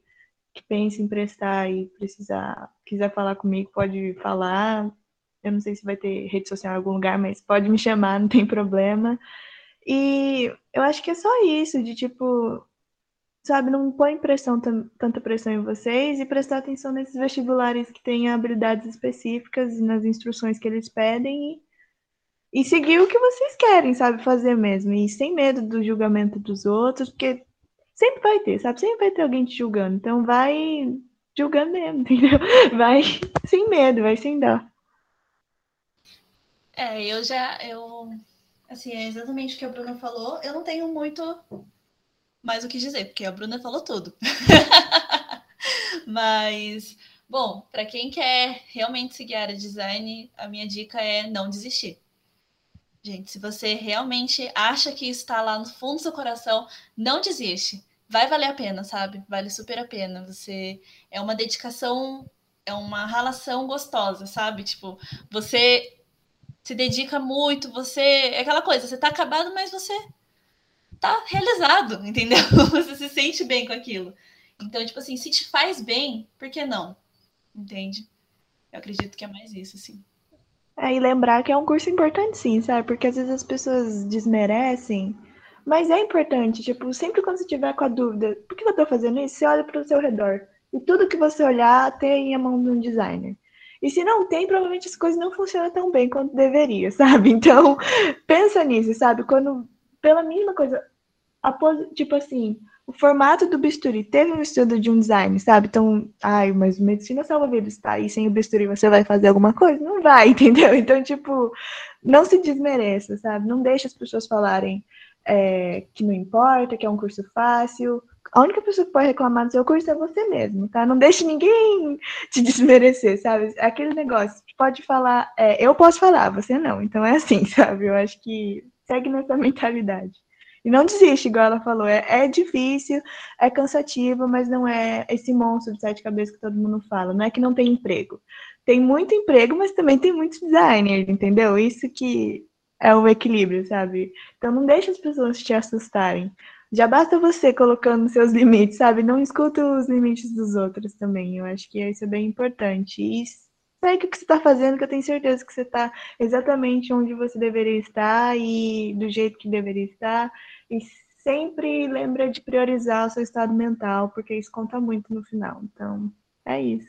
que pensa em prestar e precisar, quiser falar comigo, pode falar. Eu não sei se vai ter rede social em algum lugar, mas pode me chamar, não tem problema. E eu acho que é só isso, de tipo, sabe, não põe pressão, tanta pressão em vocês e prestar atenção nesses vestibulares que têm habilidades específicas nas instruções que eles pedem e, e seguir o que vocês querem, sabe, fazer mesmo. E sem medo do julgamento dos outros, porque sempre vai ter, sabe? Sempre vai ter alguém te julgando. Então vai julgando mesmo, entendeu? Vai sem medo, vai sem dó. É, eu já, eu, assim, é exatamente o que a Bruna falou. Eu não tenho muito mais o que dizer, porque a Bruna falou tudo. Mas, bom, para quem quer realmente seguir a área de design, a minha dica é não desistir. Gente, se você realmente acha que está lá no fundo do seu coração, não desiste. Vai valer a pena, sabe? Vale super a pena. Você é uma dedicação, é uma relação gostosa, sabe? Tipo, você se dedica muito, você é aquela coisa, você tá acabado, mas você tá realizado, entendeu? Você se sente bem com aquilo. Então, tipo assim, se te faz bem, por que não? Entende? Eu acredito que é mais isso, assim. É, e lembrar que é um curso importante, sim, sabe? Porque às vezes as pessoas desmerecem, mas é importante. Tipo, sempre quando você tiver com a dúvida, por que eu tô fazendo isso? Você olha para o seu redor. E tudo que você olhar tem a mão de um designer. E se não tem, provavelmente as coisas não funcionam tão bem quanto deveria, sabe? Então, pensa nisso, sabe? Quando, pela mesma coisa, tipo assim, o formato do bisturi teve um estudo de um design, sabe? Então, ai, mas medicina salva vidas, tá? E sem o bisturi você vai fazer alguma coisa? Não vai, entendeu? Então, tipo, não se desmereça, sabe? Não deixe as pessoas falarem é, que não importa, que é um curso fácil. A única pessoa que pode reclamar do seu curso é você mesmo, tá? Não deixe ninguém te desmerecer, sabe? Aquele negócio, pode falar, é, eu posso falar, você não. Então é assim, sabe? Eu acho que segue nessa mentalidade. E não desiste, igual ela falou. É, é difícil, é cansativo, mas não é esse monstro de sete cabeças que todo mundo fala. Não é que não tem emprego. Tem muito emprego, mas também tem muito designer, entendeu? Isso que é o equilíbrio, sabe? Então não deixe as pessoas te assustarem. Já basta você colocando seus limites, sabe? Não escuta os limites dos outros também. Eu acho que isso é bem importante. E segue o que você está fazendo, que eu tenho certeza que você está exatamente onde você deveria estar e do jeito que deveria estar. E sempre lembra de priorizar o seu estado mental, porque isso conta muito no final. Então, é isso.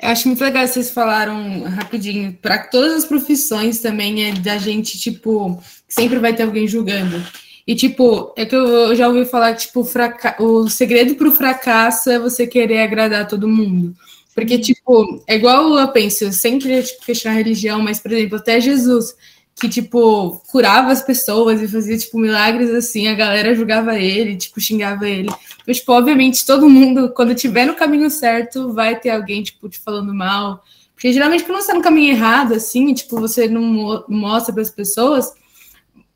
Eu acho muito legal vocês falaram rapidinho, para todas as profissões também é da gente, tipo, sempre vai ter alguém julgando. E, tipo, é que eu já ouvi falar que, tipo, fraca... o segredo para o fracasso é você querer agradar todo mundo. Porque, tipo, é igual eu penso, eu sempre tipo, questionar a religião, mas, por exemplo, até Jesus que, tipo, curava as pessoas e fazia, tipo, milagres assim, a galera julgava ele, tipo, xingava ele. Mas, tipo, obviamente, todo mundo, quando tiver no caminho certo, vai ter alguém, tipo, te falando mal. Porque geralmente, quando você tá no caminho errado, assim, tipo, você não mostra para as pessoas,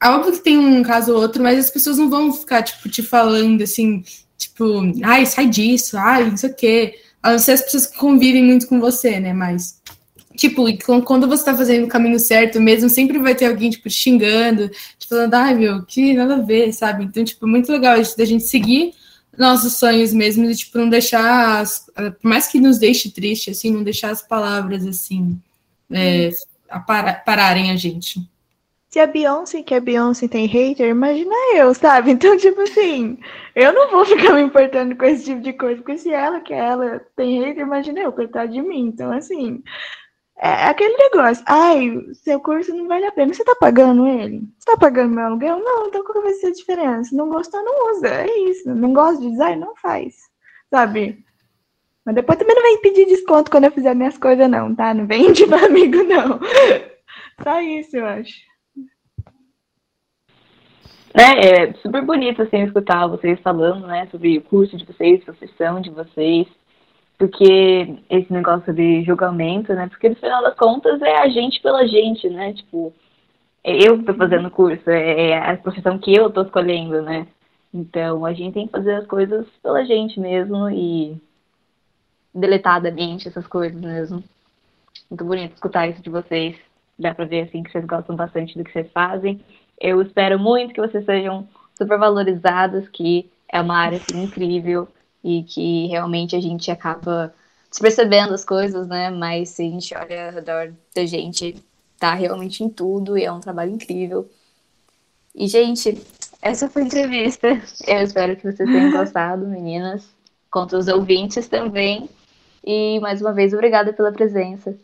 é óbvio que tem um caso ou outro, mas as pessoas não vão ficar, tipo, te falando, assim, tipo, ai, sai disso, ai, não sei o quê. A não ser as pessoas que convivem muito com você, né, mas tipo, quando você tá fazendo o caminho certo mesmo, sempre vai ter alguém, tipo, xingando, te falando, ai, meu, que nada a ver, sabe? Então, tipo, é muito legal isso da gente seguir nossos sonhos mesmo e, tipo, não deixar, as, por mais que nos deixe triste, assim, não deixar as palavras, assim, é, a par, pararem a gente. Se a Beyoncé, que a Beyoncé tem hater, imagina eu, sabe? Então, tipo assim, eu não vou ficar me importando com esse tipo de coisa, porque se ela, que ela, tem hater, imagina eu, coitado de mim. Então, assim, é aquele negócio. Ai, seu curso não vale a pena. Você tá pagando ele? Você tá pagando meu aluguel? Não, então qual vai ser a diferença? Não gostou, não usa. É isso. Não gosta de design? Não faz. Sabe? Mas depois também não vem pedir desconto quando eu fizer minhas coisas, não, tá? Não vem de meu amigo, não. Só isso, eu acho. É, é super bonito, assim, escutar vocês falando, né, sobre o curso de vocês, profissão de vocês porque esse negócio de julgamento, né? Porque no final das contas é a gente pela gente, né? Tipo, é eu que tô fazendo curso, é, é a profissão que eu tô escolhendo, né? Então a gente tem que fazer as coisas pela gente mesmo e deletadamente essas coisas mesmo. Muito bonito escutar isso de vocês. Dá pra ver assim que vocês gostam bastante do que vocês fazem. Eu espero muito que vocês sejam super valorizados, que é uma área assim, incrível e que realmente a gente acaba percebendo as coisas, né? Mas se a gente olha ao redor da gente, tá realmente em tudo e é um trabalho incrível. E, gente, essa foi a entrevista. Eu espero que vocês tenham gostado, meninas, contra os ouvintes também. E mais uma vez, obrigada pela presença.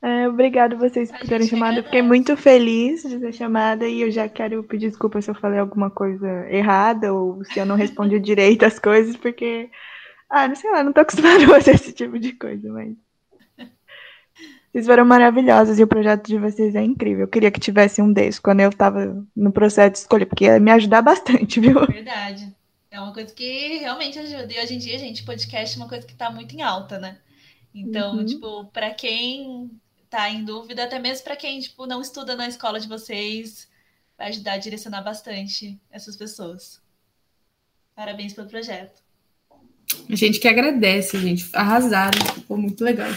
É, obrigado vocês por terem chamado. Eu fiquei muito feliz de ser chamada e eu já quero pedir desculpa se eu falei alguma coisa errada ou se eu não respondi direito as coisas, porque, ah, não sei lá, não tô acostumada a fazer esse tipo de coisa, mas. Vocês foram maravilhosos e o projeto de vocês é incrível. Eu queria que tivesse um desses quando eu tava no processo de escolher, porque ia me ajudar bastante, viu? Verdade. É uma coisa que realmente ajuda. E hoje em dia, gente, podcast é uma coisa que tá muito em alta, né? Então, uhum. tipo, para quem tá em dúvida, até mesmo para quem tipo, não estuda na escola de vocês, vai ajudar a direcionar bastante essas pessoas. Parabéns pelo projeto. A gente que agradece, gente. Arrasaram, ficou muito legal.